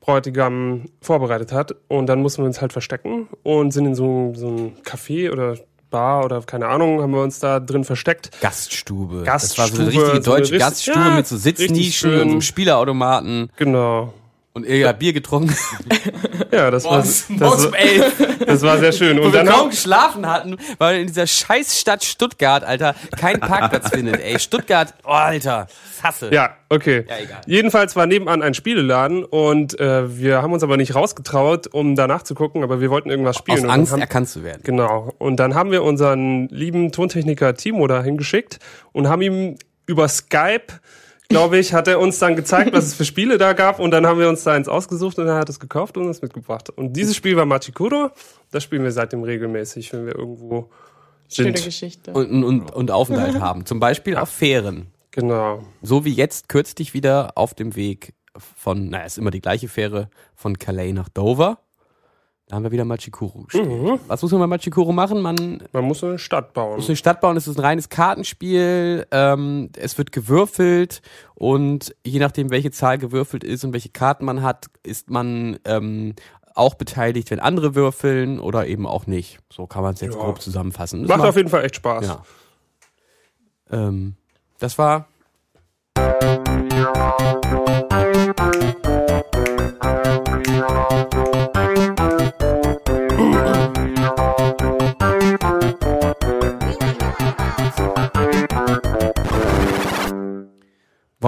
Bräutigam vorbereitet hat. Und dann mussten wir uns halt verstecken und sind in so, so ein Café oder Bar oder keine Ahnung, haben wir uns da drin versteckt. Gaststube. Gaststube, Das war so eine so richtige eine deutsche richtig- Gaststube ja, mit so Sitznischen und so einem Spielautomaten. Genau. Und ihr habt Bier getrunken. [LAUGHS] Ja, das war, das, war- das war sehr schön. Wo Und wir dann kaum geschlafen hatten, weil in dieser Scheißstadt Stuttgart, Alter, kein Parkplatz [LAUGHS] findet. Ey, Stuttgart, oh, Alter, hasse. ja, okay. Ja, egal. Jedenfalls war nebenan ein Spieleladen und äh, wir haben uns aber nicht rausgetraut, um danach zu gucken, aber wir wollten irgendwas spielen. Aus Angst haben, erkannt zu werden. Genau. Und dann haben wir unseren lieben Tontechniker Timo da hingeschickt und haben ihm über Skype, glaube ich, hat er uns dann gezeigt, was es für Spiele da gab. Und dann haben wir uns da eins ausgesucht und er hat es gekauft und uns mitgebracht. Und dieses Spiel war Machikuro. Das spielen wir seitdem regelmäßig, wenn wir irgendwo Schöne sind. Geschichte. Und, und, und Aufenthalt [LAUGHS] haben. Zum Beispiel auf Fähren. Genau. So wie jetzt kürzlich wieder auf dem Weg von, naja, ist immer die gleiche Fähre, von Calais nach Dover. Da haben wir wieder Machikoro gespielt. Mhm. Was muss man bei Machikoro machen? Man Man muss eine Stadt bauen. muss eine Stadt bauen, es ist ein reines Kartenspiel, ähm, es wird gewürfelt und je nachdem, welche Zahl gewürfelt ist und welche Karten man hat, ist man ähm, auch beteiligt, wenn andere würfeln oder eben auch nicht. So kann man es jetzt Ja. grob zusammenfassen. Macht macht- auf jeden Fall echt Spaß. ja. Ähm, das war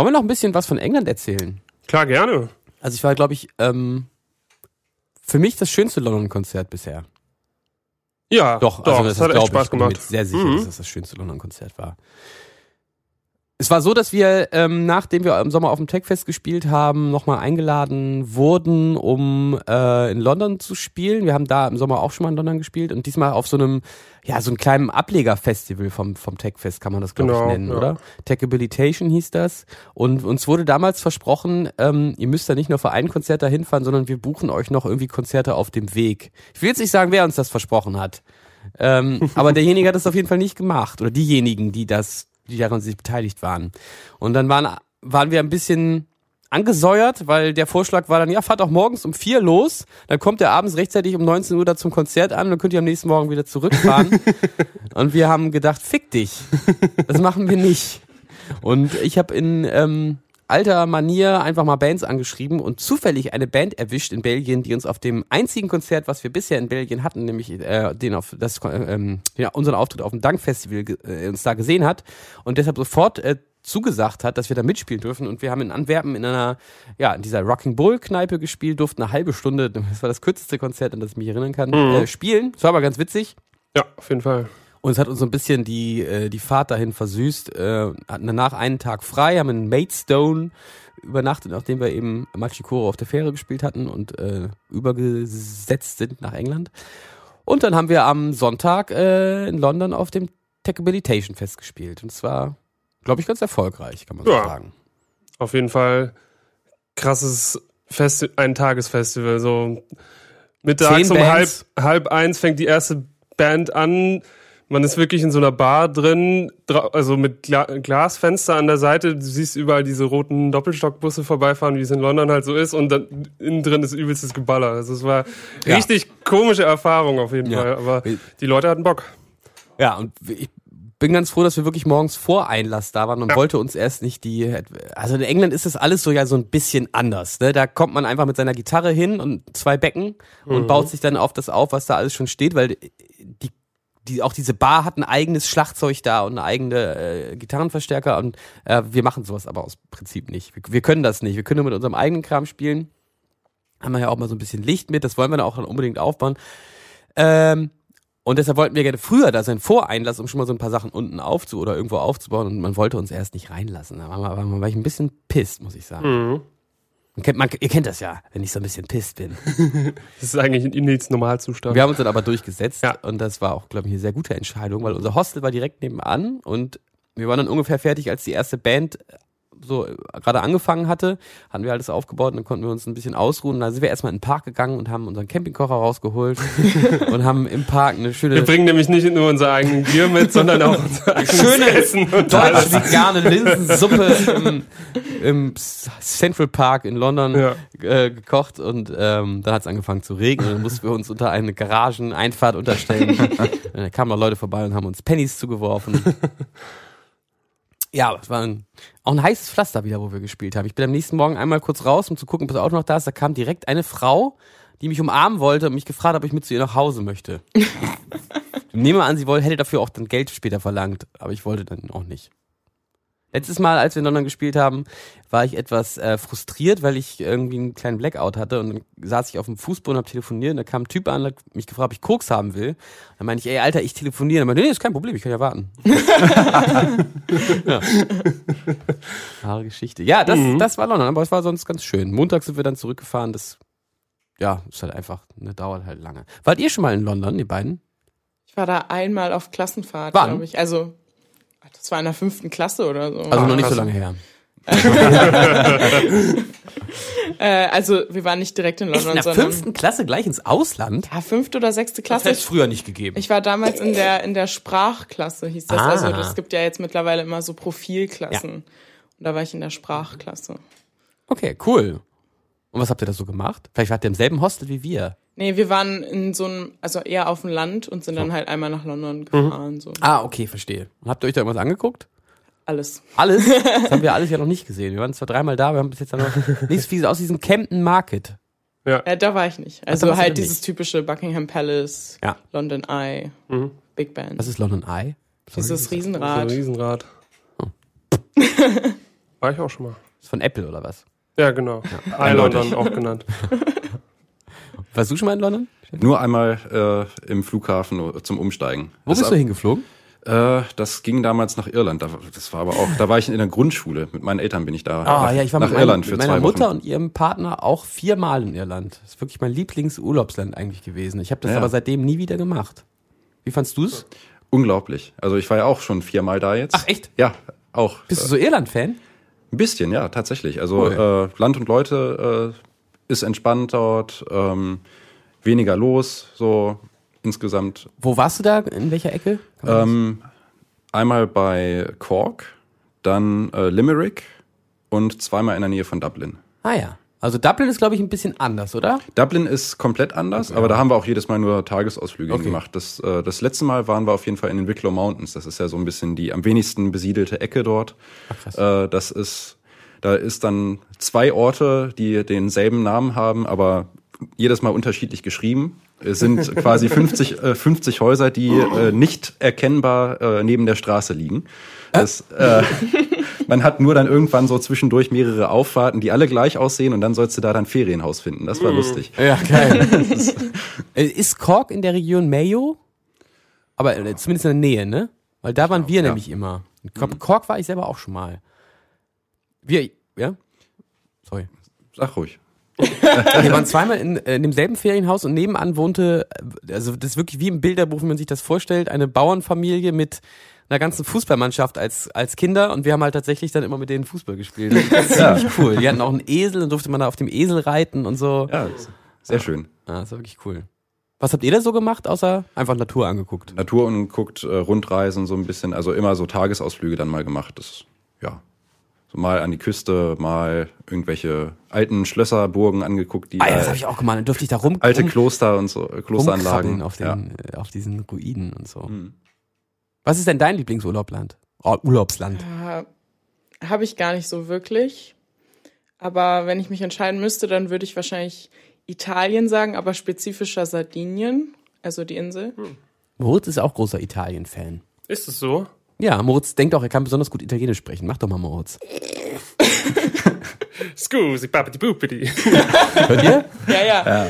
Wollen wir noch ein bisschen was von England erzählen? Klar, gerne. Also ich war, glaube ich, ähm, für mich das schönste London-Konzert bisher. Ja, Doch, doch also das, das, hat echt Spaß ich, bin mir gemacht. jetzt sehr sicher, Mhm. dass das das schönste London-Konzert war. Es war so, dass wir, ähm, nachdem wir im Sommer auf dem Techfest gespielt haben, nochmal eingeladen wurden, um äh, in London zu spielen. Wir haben da im Sommer auch schon mal in London gespielt und diesmal auf so einem, ja, so einem kleinen Ablegerfestival vom, vom Techfest kann man das, glaube Genau, ich, nennen, ja. oder? Techabilitation hieß das. Und uns wurde damals versprochen, ähm, ihr müsst da nicht nur für ein Konzert dahin fahren, sondern wir buchen euch noch irgendwie Konzerte auf dem Weg. Ich will jetzt nicht sagen, wer uns das versprochen hat. Ähm, aber derjenige hat es auf jeden Fall nicht gemacht. Oder diejenigen, die das, die daran sich beteiligt waren. Und dann waren, waren wir ein bisschen angesäuert, weil der Vorschlag war dann, ja, fahrt auch morgens um vier los, dann kommt ihr abends rechtzeitig um 19 Uhr da zum Konzert an und dann könnt ihr am nächsten Morgen wieder zurückfahren. [LAUGHS] und wir haben gedacht, fick dich. Das machen wir nicht. Und ich habe in ähm, alter Manier einfach mal Bands angeschrieben und zufällig eine Band erwischt in Belgien, die uns auf dem einzigen Konzert, was wir bisher in Belgien hatten, nämlich äh, den auf das ähm, unseren Auftritt auf dem Dank Festival ge- äh, uns da gesehen hat und deshalb sofort äh, zugesagt hat, dass wir da mitspielen dürfen und wir haben in Antwerpen in einer ja in dieser Rocking Bull Kneipe gespielt, durften eine halbe Stunde, [LAUGHS] das war das kürzeste Konzert, an das ich mich erinnern kann, äh, spielen. Das war aber ganz witzig. Ja, auf jeden Fall. Und es hat uns so ein bisschen die, äh, die Fahrt dahin versüßt. Äh, hatten danach einen Tag frei, haben in Maidstone übernachtet, nachdem wir eben Machikoro auf der Fähre gespielt hatten und äh, übergesetzt sind nach England. Und dann haben wir am Sonntag äh, in London auf dem Techabilitation Fest gespielt. Und es war, glaube ich, ganz erfolgreich, kann man so Ja. sagen. Auf jeden Fall krasses Festi ein Tagesfestival. So mittags um halb, halb eins fängt die erste Band an. Man ist wirklich in so einer Bar drin, also mit Gla Glasfenster an der Seite. Du siehst überall diese roten Doppelstockbusse vorbeifahren, wie es in London halt so ist. Und dann innen drin ist übelstes Geballer. Also es war Ja. richtig komische Erfahrung auf jeden Ja. Fall. Aber die Leute hatten Bock. Ja, und ich bin ganz froh, dass wir wirklich morgens vor Einlass da waren und Ja. wollte uns erst nicht die, also in England ist das alles so ja so ein bisschen anders, ne? Da kommt man einfach mit seiner Gitarre hin und zwei Becken und baut sich dann auf das auf, was da alles schon steht, weil die die, auch diese Bar hat ein eigenes Schlagzeug da und eine eigene äh, Gitarrenverstärker und äh, wir machen sowas aber aus Prinzip nicht. Wir, wir können das nicht. Wir können nur mit unserem eigenen Kram spielen. Haben wir ja auch mal so ein bisschen Licht mit, das wollen wir dann auch dann unbedingt aufbauen. Ähm, und deshalb wollten wir gerne früher da sein Voreinlass, um schon mal so ein paar Sachen unten aufzu oder irgendwo aufzubauen. Und man wollte uns erst nicht reinlassen. Da war, man, war ich ein bisschen pisst, muss ich sagen. Mhm. Man kennt, man, ihr kennt das ja, wenn ich so ein bisschen pisst bin. [LAUGHS] Das ist eigentlich ein Nils Normalzustand. Wir haben uns dann aber durchgesetzt Ja. und das war auch, glaube ich, eine sehr gute Entscheidung, weil unser Hostel war direkt nebenan und wir waren dann ungefähr fertig, als die erste Band so äh, gerade angefangen hatte, hatten wir alles aufgebaut und dann konnten wir uns ein bisschen ausruhen. Dann sind wir erstmal in den Park gegangen und haben unseren Campingkocher rausgeholt [LAUGHS] und haben im Park eine schöne Wir bringen nämlich nicht nur unser eigenes Bier mit, sondern auch unser [LAUGHS] eigenes Schöne Essen und deutsch vegane Linsensuppe [LAUGHS] im, im Central Park in London Ja. äh, gekocht und ähm, dann hat es angefangen zu regnen und dann mussten wir uns unter eine Garageneinfahrt unterstellen. dann kamen noch Leute vorbei und haben uns Pennies zugeworfen. Ja, es war ein, auch ein heißes Pflaster wieder, wo wir gespielt haben. Ich bin am nächsten Morgen einmal kurz raus, um zu gucken, ob das Auto noch da ist. Da kam direkt eine Frau, die mich umarmen wollte und mich gefragt hat, ob ich mit zu ihr nach Hause möchte. [LAUGHS] ich nehme an, sie wollte, hätte dafür auch dann Geld später verlangt, aber ich wollte dann auch nicht. Letztes Mal, als wir in London gespielt haben, war ich etwas äh, frustriert, weil ich irgendwie einen kleinen Blackout hatte und dann saß ich auf dem Fußboden und hab telefoniert und da kam ein Typ an, hat mich gefragt, ob ich Koks haben will. Dann meinte ich, ey, Alter, ich telefoniere. Dann meinte, nee, ist kein Problem, ich kann ja warten. [LAUGHS] ja. Wahre Geschichte. Ja, das, das war London, aber es war sonst ganz schön. Montag sind wir dann zurückgefahren, das, ja, ist halt einfach, ne, dauert halt lange. Wart ihr schon mal in London, die beiden? Ich war da einmal auf Klassenfahrt, glaube ich. Also, das war in der fünften Klasse oder so. Also noch nicht so lange her. [LAUGHS] äh, also, wir waren nicht direkt in Echt, London, in der sondern fünften Klasse gleich ins Ausland? ja, fünfte oder sechste Das Klasse. hätte es früher nicht gegeben. Ich war damals in der, in der Sprachklasse, hieß das. Ah. Also, es gibt ja jetzt mittlerweile immer so Profilklassen. Und da war ich in der Sprachklasse. Okay, cool. Und was habt ihr da so gemacht? Vielleicht wart ihr im selben Hostel wie wir. Nee, wir waren in so einem, also eher auf dem Land und sind dann halt einmal nach London gefahren. So. Ah, okay, verstehe. Und habt ihr euch da irgendwas angeguckt? Alles. Alles? [LAUGHS] Das haben wir alles ja noch nicht gesehen. Wir waren zwar dreimal da, wir haben bis jetzt noch nicht so viel aus diesem Camden Market. Äh, da war ich nicht. Also du halt dieses typische Buckingham Palace, Ja. London Eye, Big Ben. Was ist London Eye? dieses So ein Riesenrad. Riesenrad. War ich auch schon mal. Ist von Apple oder was? Ja, genau. Ja. London auch genannt. [LAUGHS] Warst du schon mal in London? Nur einmal äh, im Flughafen zum Umsteigen. Wo Das bist du ab- hingeflogen? Äh, das ging damals nach Irland. Da, das war aber auch, da war ich in der Grundschule. Mit meinen Eltern bin ich da Ah, nach, ja, ich war nach mit, Irland mein, für mit meiner zwei Mutter Wochen. und ihrem Partner auch viermal in Irland. Das ist wirklich mein Lieblingsurlaubsland eigentlich gewesen. Ich habe das Ja. aber seitdem nie wieder gemacht. Wie fandst du's? Unglaublich. Also ich war ja auch schon viermal da jetzt. Ach, echt? Ja, auch. Bist du so Irland-Fan? Ein bisschen, ja, tatsächlich. Also Cool. äh, Land und Leute äh, ist entspannt dort, ähm, weniger los, so insgesamt. Wo warst du da? In welcher Ecke? Ähm, einmal bei Cork, dann äh, Limerick und zweimal in der Nähe von Dublin. Ah ja. Also Dublin ist, glaube ich, ein bisschen anders, oder? Dublin ist komplett anders, aber da haben wir auch jedes Mal nur Tagesausflüge Okay. gemacht. Das, äh, das letzte Mal waren wir auf jeden Fall in den Wicklow Mountains. Das ist ja so ein bisschen die am wenigsten besiedelte Ecke dort. Äh, das ist, da ist dann zwei Orte, die denselben Namen haben, aber jedes Mal unterschiedlich geschrieben. Es sind [LAUGHS] quasi 50, äh, 50 Häuser, die äh, nicht erkennbar äh, neben der Straße liegen. Das, äh, [LAUGHS] man hat nur dann irgendwann so zwischendurch mehrere Auffahrten, die alle gleich aussehen und dann sollst du da dein Ferienhaus finden. Das war lustig. Ja, geil. [LAUGHS] Äh, ist Cork in der Region Mayo? Aber äh, zumindest in der Nähe, ne? Weil da waren wir ja. nämlich immer. Ich Cork war ich selber auch schon mal. Wir, ja? Sorry. Sag ruhig. Wir waren zweimal in, äh, in demselben Ferienhaus und nebenan wohnte, äh, also das ist wirklich wie im Bilderbuch, wie man sich das vorstellt, eine Bauernfamilie mit einer ganzen Fußballmannschaft als, als Kinder und wir haben halt tatsächlich dann immer mit denen Fußball gespielt. Das ist ziemlich cool. Die hatten auch einen Esel und durfte man da auf dem Esel reiten und so. Ja, sehr schön. Ja, das war wirklich cool. Was habt ihr da so gemacht, außer einfach Natur angeguckt? Natur und guckt, äh, Rundreisen so ein bisschen, also immer so Tagesausflüge dann mal gemacht. Das, ja. So mal an die Küste, mal irgendwelche alten Schlösser, Burgen angeguckt, die Ah ja, das äh, habe ich auch gemacht. Dann durfte ich da rum, alte rum, Kloster und so, äh, Klosteranlagen. auf, ja. den, äh, auf diesen Ruinen und so. Hm. Was ist denn dein Lieblingsurlaubland? Oh, Urlaubsland. Ja, Habe ich gar nicht so wirklich. Aber wenn ich mich entscheiden müsste, dann würde ich wahrscheinlich Italien sagen, aber spezifischer Sardinien, also die Insel. Moritz ist auch großer Italien-Fan. Ist es so? Ja, Moritz denkt auch, er kann besonders gut Italienisch sprechen. Mach doch mal Moritz. [LAUGHS] Scusi, papiti pupiti. Hört ihr? Ja, ja.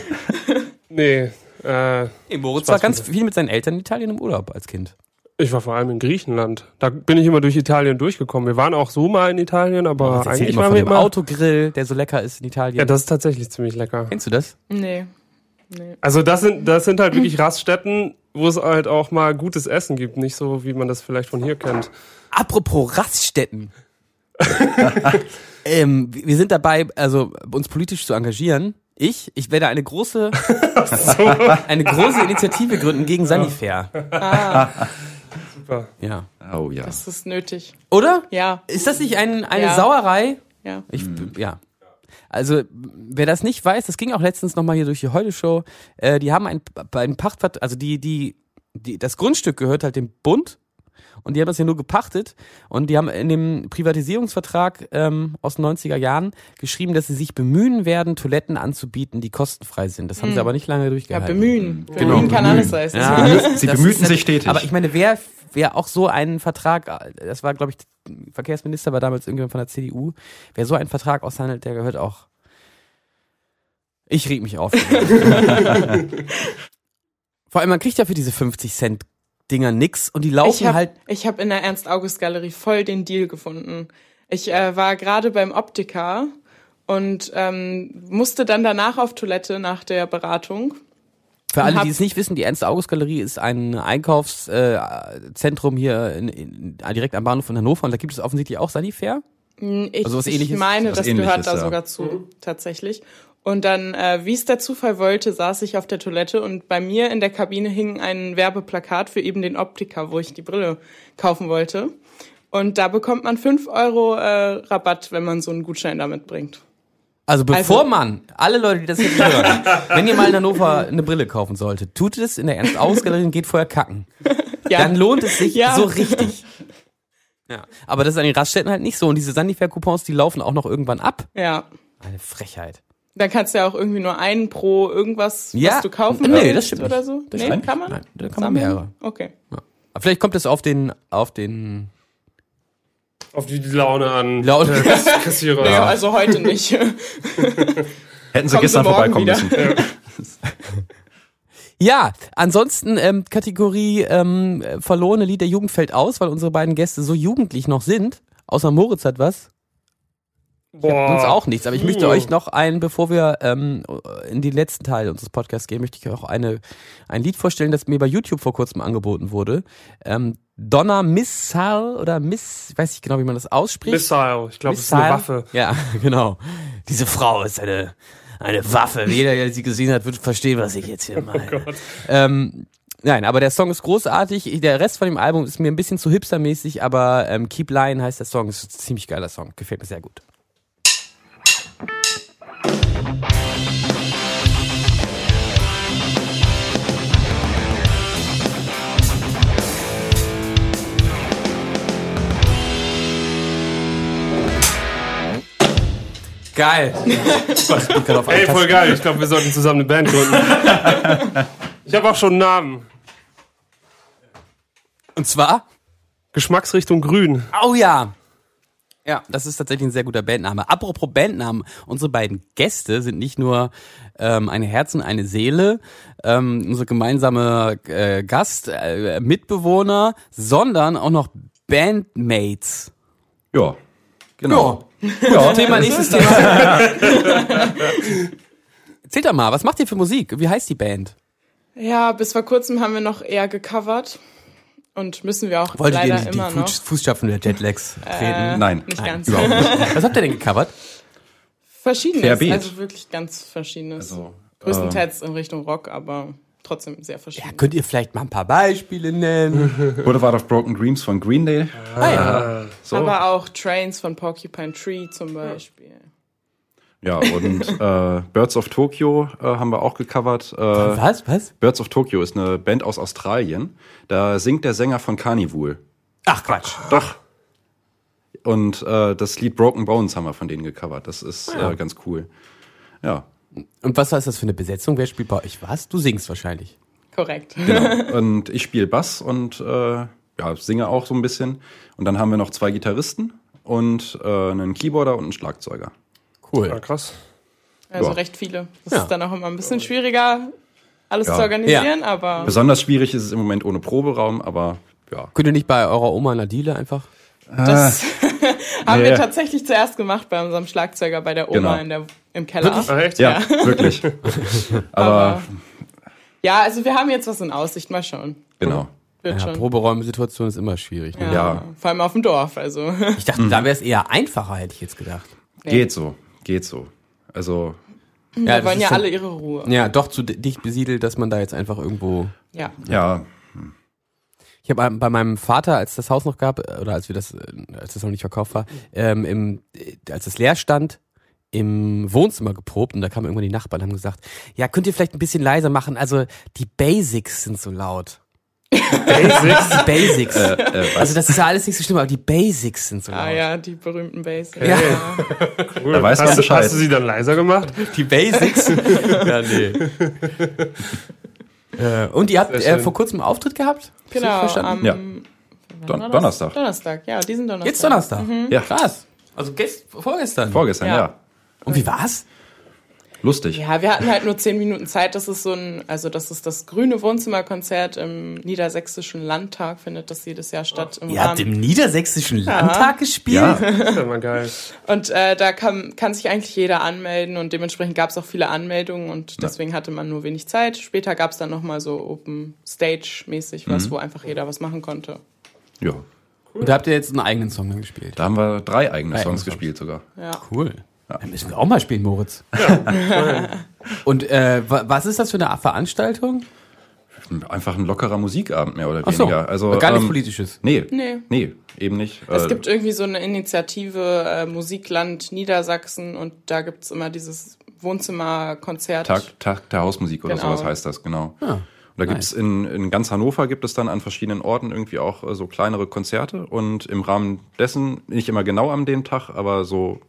Nee, äh, Nee, Moritz war ganz viel mit seinen Eltern in Italien im Urlaub als Kind. ich war vor allem in Griechenland. Da bin ich immer durch Italien durchgekommen. Wir waren auch so mal in Italien, aber eigentlich immer waren von wir immer... Autogrill, der so lecker ist in Italien. Ja, das ist tatsächlich ziemlich lecker. Kennst du das? Nee. nee. Also das sind, das sind halt wirklich [CLEARS THROAT] Raststätten, wo es halt auch mal gutes Essen gibt. Nicht so, wie man das vielleicht von hier kennt. Apropos Raststätten. [LAUGHS] ähm, wir sind dabei, also uns politisch zu engagieren. Ich, ich werde eine große, [LAUGHS] eine große Initiative gründen gegen Sanifair. Super. Ja. Oh ja. Das ist nötig. Oder? Ja, Ist das nicht ein, eine Ja. Sauerei? ja. Ich, ja. Also, wer das nicht weiß, das ging auch letztens nochmal hier durch die Heute-Show. Äh, die haben ein, bei einem Pachtvertrag, also die, die, die, das Grundstück gehört halt dem Bund und die haben das ja nur gepachtet und die haben in dem Privatisierungsvertrag ähm, aus den 90er Jahren geschrieben, dass sie sich bemühen werden, Toiletten anzubieten, die kostenfrei sind. Das haben sie aber nicht lange Ja, durchgehalten. bemühen. Genau, Bemühen kann bemühen. alles heißen. Ja, Sie bemühten sich stetig. Aber ich meine, wer, wer auch so einen Vertrag, das war, glaube ich, Verkehrsminister war damals irgendjemand von der CDU, wer so einen Vertrag aushandelt, der gehört auch. Ich reg mich auf. [LAUGHS] Vor allem, man kriegt ja für diese 50 Cent Dinger nix und die laufen Ich habe halt. hab in der Ernst-August-Galerie voll den Deal gefunden. Ich äh, war gerade beim Optiker und ähm, musste dann danach auf Toilette nach der Beratung. Für alle, die es nicht wissen, die Ernst-August-Galerie ist ein Einkaufszentrum äh, Zentrum hier in, in, direkt am Bahnhof von Hannover und da gibt es offensichtlich auch Sanifair. Ich, Also was ich meine, Was das Ähnliches, gehört da ja. sogar zu, tatsächlich. Und dann, äh, wie es der Zufall wollte, saß ich auf der Toilette und bei mir in der Kabine hing ein Werbeplakat für eben den Optiker, wo ich die Brille kaufen wollte. Und da bekommt man 5 Euro äh, Rabatt, wenn man so einen Gutschein damit bringt. Also bevor Also- man, alle Leute, die das jetzt hören, [LAUGHS] wenn ihr mal in Hannover eine Brille kaufen solltet, tut es in der Ernst-August-Galerie und geht vorher kacken. Ja. Dann lohnt es sich Ja. so richtig. Ja. Aber das ist an den Raststätten halt nicht so. Und diese Sanifair-Coupons, die laufen auch noch irgendwann ab. Ja. Eine Frechheit. Dann kannst du ja auch irgendwie nur einen pro irgendwas, Ja. was du kaufen Nee, willst das stimmt oder so. Das nee, stimmt kann man? Nein, da kann man mehrere. Okay. Aber vielleicht kommt es auf den, auf den Auf die Laune an. Laut. der [LAUGHS] Kassierer. Naja, also heute nicht. [LAUGHS] Hätten sie Kommen gestern Sie vorbeikommen wieder. müssen. Ja, ansonsten ähm, Kategorie ähm, verlorene Lied der Jugend fällt aus, weil unsere beiden Gäste so jugendlich noch sind. Außer Moritz hat was. Boah. Uns auch nichts, aber ich möchte euch noch ein, bevor wir ähm, in den letzten Teil unseres Podcasts gehen, möchte ich auch eine, ein Lied vorstellen, das mir bei YouTube vor kurzem angeboten wurde. Ähm, Donna Missile oder Miss, ich weiß nicht genau, wie man das ausspricht. Missile. Ich glaube, es ist eine? Waffe. Ja, [LAUGHS] genau. Diese Frau ist eine, eine Waffe. Jeder, der sie gesehen hat, wird verstehen, was ich jetzt hier meine. ähm, nein, aber der Song ist großartig. Der Rest von dem Album ist mir ein bisschen zu hipstermäßig, aber ähm, Keep Lying heißt der Song. Ist ein ziemlich geiler Song. Gefällt mir sehr gut. Geil. Ich auf Ey, voll geil. Ich glaube, wir sollten zusammen eine Band gründen. ich habe auch schon einen Namen. Und zwar? Geschmacksrichtung grün. Oh ja. Ja, das ist tatsächlich ein sehr guter Bandname. Apropos Bandnamen, unsere beiden Gäste sind nicht nur ähm, eine Herz und eine Seele, ähm, unser gemeinsame äh, Gast, äh, Mitbewohner, sondern auch noch Bandmates. Ja, genau. Ja. Thema nächstes Thema. Erzählt [LAUGHS] doch mal, was macht ihr für Musik? Wie heißt die Band? Ja, bis vor kurzem haben wir noch eher gecovert. Und müssen wir auch Wolltet ihr leider die, die immer noch. Fuß, Fußstapfen der Jetlags treten? Äh, Nein. Nicht Nein, ganz. überhaupt nicht. [LAUGHS] Was habt ihr denn gecovert? Verschiedenes. Querbeet. Also wirklich ganz verschiedenes. Also, Größtenteils in Richtung Rock, aber trotzdem sehr verschieden. Ja, könnt ihr vielleicht mal ein paar Beispiele nennen? [LAUGHS] Boulevard of Broken Dreams von Green Day. Ah, ja. So. Aber auch Trains von Porcupine Tree zum Beispiel. Ja, und [LAUGHS] äh, Birds of Tokyo äh, haben wir auch gecovert. Äh, Was? Was? Birds of Tokyo ist eine Band aus Australien. Da singt der Sänger von Carnival. Ach Quatsch. Doch. Und äh, das Lied Broken Bones haben wir von denen gecovert. Das ist äh, ganz cool. Ja. Und was ist das für eine Besetzung? Wer spielt bei euch was? Du singst wahrscheinlich. Korrekt. Genau. [LAUGHS] und ich spiele Bass und äh, ja, singe auch so ein bisschen. Und dann haben wir noch zwei Gitarristen und äh, einen Keyboarder und einen Schlagzeuger. Cool. Ja, krass. Also Ja. recht viele. Das Ja. ist dann auch immer ein bisschen schwieriger, alles Ja. zu organisieren, aber Besonders schwierig ist es im Moment ohne Proberaum, aber ja. Könnt ihr nicht bei eurer Oma Nadile einfach? das [LAUGHS] haben Nee. wir tatsächlich zuerst gemacht bei unserem Schlagzeuger bei der Oma Genau. in der, im Keller. Ach, echt? Ja, [LAUGHS] wirklich. [LAUGHS] aber ja, also wir haben jetzt was in Aussicht, mal schauen. genau. Wird Ja, schon. Proberäumsituation ist immer schwierig. Ne? Ja, Ja. Vor allem auf dem Dorf, also. Ich dachte, da wäre es eher einfacher, hätte ich jetzt gedacht. Geht so, geht so. Also, Ja, Wir das wollen ja schon- alle ihre Ruhe. Ja, doch zu di- dicht besiedelt, dass man da jetzt einfach irgendwo. Ja. ja, Ich habe bei meinem Vater, als das Haus noch gab, oder als wir das, als das noch nicht verkauft war, ähm, im, als es leer stand, im Wohnzimmer geprobt und da kamen irgendwann die Nachbarn und haben gesagt, ja, könnt ihr vielleicht ein bisschen leiser machen? Also die Basics sind so laut. Basics? Die [LAUGHS] Basics. äh, also das ist ja alles nicht so schlimm, aber die Basics sind so laut. Ah ja, die berühmten Basics. Ja. [LAUGHS] Cool. Da weiß man hast, du- Bescheid. hast du sie dann leiser gemacht? Die Basics? [LAUGHS] ja, nee. äh, und ihr habt äh, vor kurzem einen Auftritt gehabt? Genau, Verstanden? am Ja. Don? Donnerstag. Donnerstag, ja, diesen Donnerstag. Jetzt Donnerstag. Ja. Krass. Also gest vorgestern. Vorgestern, ja. Ja. Und wie war's? Lustig. Ja, wir hatten halt nur zehn Minuten Zeit. Das ist so ein, also das ist das grüne Wohnzimmerkonzert im Niedersächsischen Landtag, findet das jedes Jahr statt. Im Ihr habt Rahmen. im Niedersächsischen Landtag gespielt? Ja, [LAUGHS] Das ist ja mal geil. Und äh, da kann, kann sich eigentlich jeder anmelden und dementsprechend gab es auch viele Anmeldungen und deswegen hatte man nur wenig Zeit. Später gab es dann nochmal so Open Stage mäßig was, wo einfach jeder was machen konnte. ja. Und da habt ihr jetzt einen eigenen Song gespielt? Da haben wir drei eigene Drei Songs eigene gespielt sogar. Ja. Cool. Dann müssen wir auch mal spielen, Moritz. [LAUGHS] Und äh, wa- was ist das für eine Veranstaltung? Einfach ein lockerer Musikabend mehr oder Ach so, weniger. Also, gar nichts ähm, Politisches. Nee, Nee. nee, eben nicht. Es Äh, gibt irgendwie so eine Initiative äh, Musikland Niedersachsen und da gibt's immer dieses Wohnzimmerkonzert. Tag, Tag der Hausmusik oder Genau. sowas heißt das, genau. Ah, Und da gibt's in, in ganz Hannover gibt es dann an verschiedenen Orten irgendwie auch äh, so kleinere Konzerte und im Rahmen dessen, nicht immer genau am dem Tag, aber so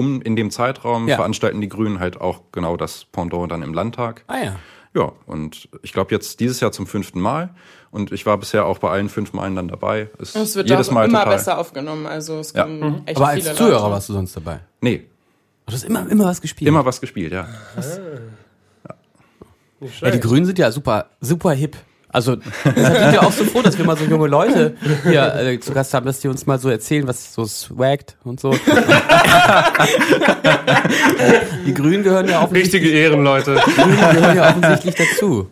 um in dem Zeitraum Ja. veranstalten die Grünen halt auch genau das Pendant dann im Landtag. Ah ja. Ja, und ich glaube jetzt dieses Jahr zum fünften Mal und ich war bisher auch bei allen fünf Malen dann dabei. Ist Es wird jedes Mal immer total. besser aufgenommen. Also es Ja. kommen echt Aber viele als Zuhörer Leute. warst du sonst dabei. Nee, Du hast immer, immer was gespielt. immer was gespielt, ja. Nicht Ja, die schlecht. Grünen sind ja super, super hip. Also, deshalb sind wir auch so froh, dass wir mal so junge Leute hier äh, zu Gast haben, dass die uns mal so erzählen, was so swaggt und so. [LAUGHS] die Grünen gehören ja offensichtlich, Richtige Ehrenleute. die Grünen gehören ja offensichtlich dazu.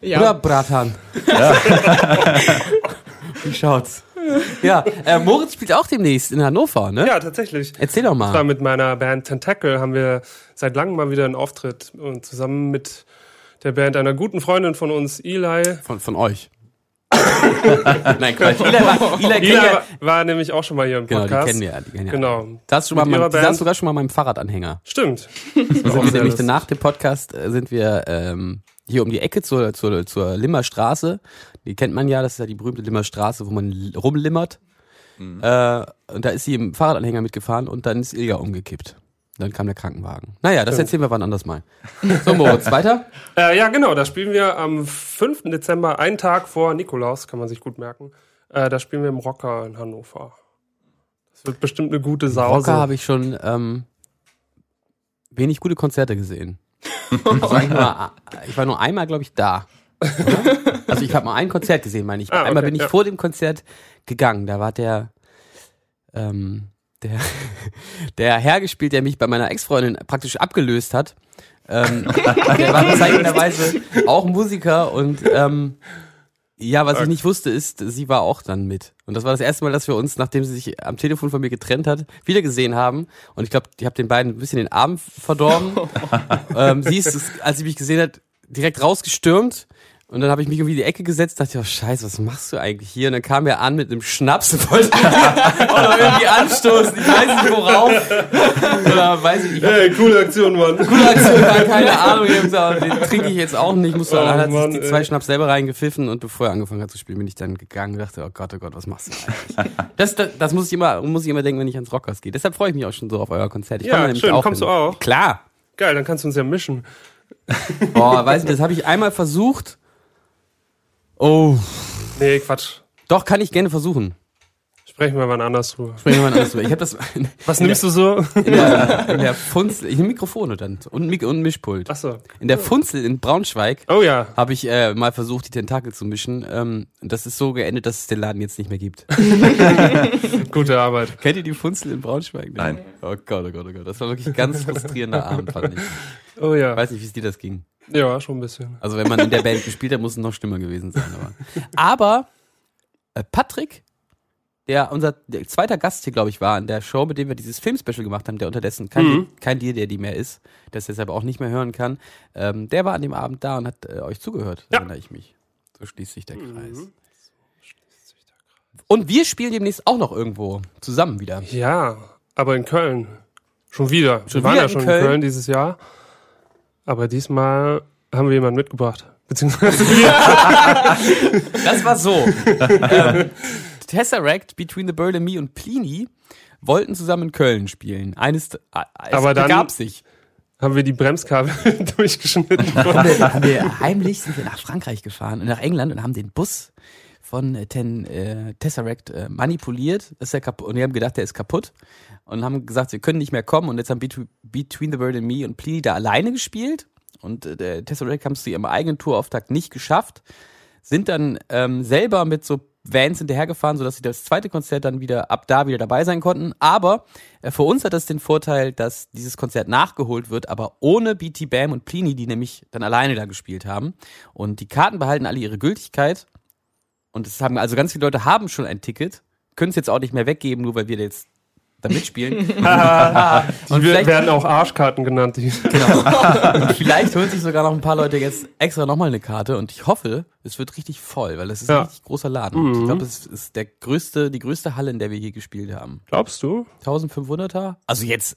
Ja. Oder Bratan? [LAUGHS] Wie schaut's? Ja, äh, Moritz spielt auch demnächst in Hannover, ne? Ja, tatsächlich. Erzähl doch Ich mal. mit meiner Band Tentacle, haben wir seit langem mal wieder einen Auftritt und zusammen mit der Band einer guten Freundin von uns, Eli. Von, von euch. [LAUGHS] Nein, Quatsch. Eli, war, Eli, Eli ja, war, war nämlich auch schon mal hier im genau, Podcast. die kennen wir. Die kennen ja. Genau. Da hast du schon mal mein, saß sogar schon mal meinem Fahrradanhänger. Stimmt. Da sind wir nämlich nach dem Podcast äh, sind wir ähm, hier um die Ecke zur, zur, zur Limmer Straße. Die kennt man ja, das ist ja die berühmte Limmer Straße, wo man rumlimmert. Äh, und da ist sie im Fahrradanhänger mitgefahren und dann ist Ilja umgekippt. Dann kam der Krankenwagen. Naja, das erzählen wir wann anders mal. So, Moritz, weiter? [LAUGHS] Äh, ja, genau. Da spielen wir am 5. Dezember, einen Tag vor Nikolaus, kann man sich gut merken. Äh, da spielen wir im Rocker in Hannover. Das wird bestimmt eine gute Sause. Rocker habe ich schon ähm, wenig gute Konzerte gesehen. [LAUGHS] Ich war nur, ich war nur einmal, glaube ich, da. Also ich habe mal ein Konzert gesehen, meine ich. Ah, einmal okay, bin ich ja. vor dem Konzert gegangen. Da war der, ähm, der, der Herr gespielt, der mich bei meiner Ex-Freundin praktisch abgelöst hat. Ähm, [LAUGHS] der war bezeichnenderweise auch Musiker und ähm, ja, was ich nicht wusste, ist, sie war auch dann mit. Und das war das erste Mal, dass wir uns, nachdem sie sich am Telefon von mir getrennt hat, wieder gesehen haben. Und ich glaube, ich habe den beiden ein bisschen den Abend verdorben. [LAUGHS] ähm, sie ist, als sie mich gesehen hat, direkt rausgestürmt. Und dann habe ich mich irgendwie in die Ecke gesetzt, dachte, oh scheiße, was machst du eigentlich hier? Und dann kam er an mit einem Schnaps und [LAUGHS] wollte noch irgendwie anstoßen. Ich weiß nicht worauf. Oder weiß ich nicht. Hey, coole Aktion, Mann. Coole Aktion, war, keine Ahnung. Ich hab gesagt, den trinke ich jetzt auch nicht. Musste, Oh, dann hat Mann, sich die ey. zwei Schnaps selber reingepfiffen und bevor er angefangen hat zu spielen, bin ich dann gegangen und dachte, oh Gott, oh Gott, was machst du eigentlich? Das, das, das muss ich immer, muss ich immer denken, wenn ich ans Rockers gehe. Deshalb freue ich mich auch schon so auf euer Konzert. Ich Ja, komme schön. auch Kommst hin. du auch? Klar. Geil, dann kannst du uns ja mischen. Boah, weiß nicht, das habe ich einmal versucht. Oh, Nee, Quatsch. doch, kann ich gerne versuchen. Sprechen wir mal anders drüber. Sprechen wir mal anders drüber. Ich habe das [LAUGHS] Was nimmst du so? in der, in der Funzel, ich nehme Mikrofone dann und, Mik und ein Mischpult. Achso. In der Funzel in Braunschweig Oh ja. habe ich äh, mal versucht, die Tentakel zu mischen. Ähm, das ist so geendet, dass es den Laden jetzt nicht mehr gibt. [LAUGHS] Gute Arbeit. Kennt ihr die Funzel in Braunschweig? Nein. Oh Gott, oh Gott, oh Gott. Das war wirklich ein ganz frustrierender Abend, fand ich. Oh Ich ja. weiß nicht, wie es dir das ging. Ja, schon ein bisschen. Also wenn man in der Band gespielt hat, muss es noch schlimmer gewesen sein. Aber, aber äh, Patrick, der unser zweiter Gast hier, glaube ich, war in der Show, mit dem wir dieses Filmspecial gemacht haben, der unterdessen kein, Mhm. kein Deal, der die mehr ist, das deshalb auch nicht mehr hören kann, ähm, der war an dem Abend da und hat äh, euch zugehört, Ja. erinnere ich mich. So schließt sich der Kreis. Mhm. Und wir spielen demnächst auch noch irgendwo zusammen wieder. Ja, aber in Köln. Schon wieder. Schon wir waren wieder ja in schon Köln? in Köln dieses Jahr. Aber diesmal haben wir jemanden mitgebracht. [LAUGHS] Beziehungsweise [LAUGHS] Das war so. [LAUGHS] ähm, Tesseract, Between the Bird and Me und Pliny wollten zusammen in Köln spielen. Eines, äh, es Aber dann- begab sich. haben wir die Bremskabel [LAUGHS] durchgeschnitten. haben wir, haben wir [LAUGHS] heimlich sind wir nach Frankreich gefahren und nach England und haben den Bus von äh, Ten, äh, Tesseract äh, manipuliert. Ist ja kaputt. Und wir haben gedacht, der ist kaputt. Und haben gesagt, wir können nicht mehr kommen. Und jetzt haben Between, Between the Bird and Me und Pliny da alleine gespielt. Und äh, Tesseract haben es zu ihrem eigenen Tourauftakt nicht geschafft. Sind dann ähm, selber mit so Vans hinterhergefahren, sodass sie das zweite Konzert dann wieder ab da wieder dabei sein konnten. Aber äh, für uns hat das den Vorteil, dass dieses Konzert nachgeholt wird, aber ohne BT Bam und Plini, die nämlich dann alleine da gespielt haben. Und die Karten behalten alle ihre Gültigkeit. Und es haben also ganz viele Leute haben schon ein Ticket, können es jetzt auch nicht mehr weggeben, nur weil wir jetzt da mitspielen. [LAUGHS] und Die wir- vielleicht, werden auch Arschkarten genannt. Die [LAUGHS] und vielleicht holen sich sogar noch ein paar Leute jetzt extra nochmal eine Karte und ich hoffe, es wird richtig voll, weil das ist ein Ja. richtig großer Laden. Und Ich glaube, es ist der größte, die größte Halle, in der wir je gespielt haben. Glaubst du? 1500er? Also jetzt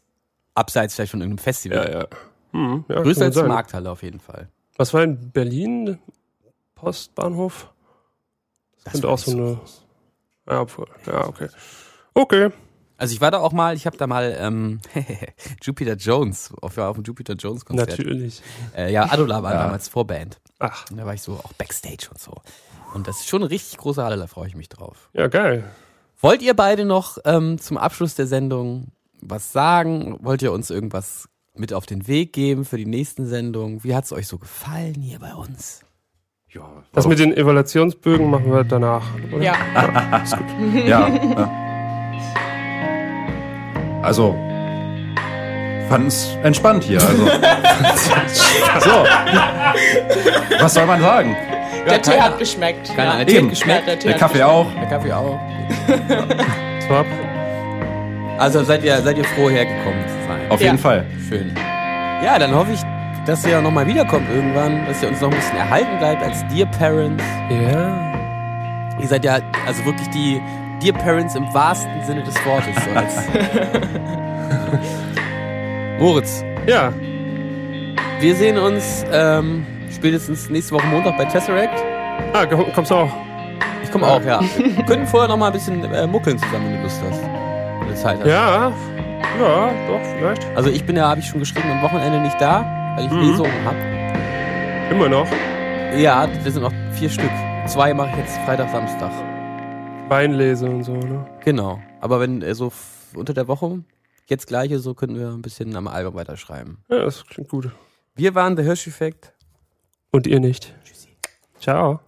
abseits vielleicht von irgendeinem Festival. Ja, ja. Hm, ja Größer als die sein. Markthalle auf jeden Fall. Was war in Berlin? Postbahnhof? Das sind war auch so so eine. Ja, obwohl. Ja, okay. Okay. Also ich war da auch mal, ich habe da mal ähm, [LAUGHS] Jupiter Jones, auf, auf dem Jupiter Jones Konzert. Natürlich. Äh, ja, Adola war damals Vorband. Ach, Und da war ich so auch Backstage und so. Und das ist schon eine richtig große Halle, da freue ich mich drauf. ja, geil. Wollt ihr beide noch ähm, zum Abschluss der Sendung was sagen? Wollt ihr uns irgendwas mit auf den Weg geben für die nächsten Sendungen. Wie hat's euch so gefallen hier bei uns? Ja, Das mit den Evaluationsbögen machen wir danach, oder? Ja, ja, [LAUGHS] ja. [LAUGHS] Also, fand's entspannt hier. Also. [LAUGHS] so. Was soll man sagen? der Tee keiner- hat geschmeckt. keiner ja. hat Tee Eben. geschmeckt. Ja, der Tee Der hat Kaffee geschmeckt. auch. Der Kaffee auch. [LAUGHS] Swap. Also seid ihr, seid ihr froh hergekommen zu sein? Auf Ja. jeden Fall. Schön. Ja, dann hoffe ich, dass ihr nochmal wiederkommt irgendwann, dass ihr uns noch ein bisschen erhalten bleibt als Dear Parents. Ja. Ihr seid ja also wirklich die Dear Parents im wahrsten Sinne des Wortes. [LAUGHS] Moritz, Ja. wir sehen uns ähm, spätestens nächste Woche Montag bei Tesseract. Ah, komm- kommst du auch? Ich komme auch, ja. [LAUGHS] Wir können vorher noch mal ein bisschen äh, muckeln zusammen, wenn du Lust hast. Wenn du Zeit hast. Ja. Ja, doch, vielleicht. Also ich bin ja, habe ich schon geschrieben, am Wochenende nicht da, weil ich Mhm. Lesungen habe. Immer noch. Ja, das sind noch vier Stück. Zwei mache ich jetzt Freitag, Samstag. Weinlese und so, ne? Genau. Aber wenn äh, so unter der Woche jetzt gleiche, so könnten wir ein bisschen am Album weiterschreiben. Ja, das klingt gut. Wir waren der Hirscheffekt. Und ihr nicht. Tschüssi. Ciao.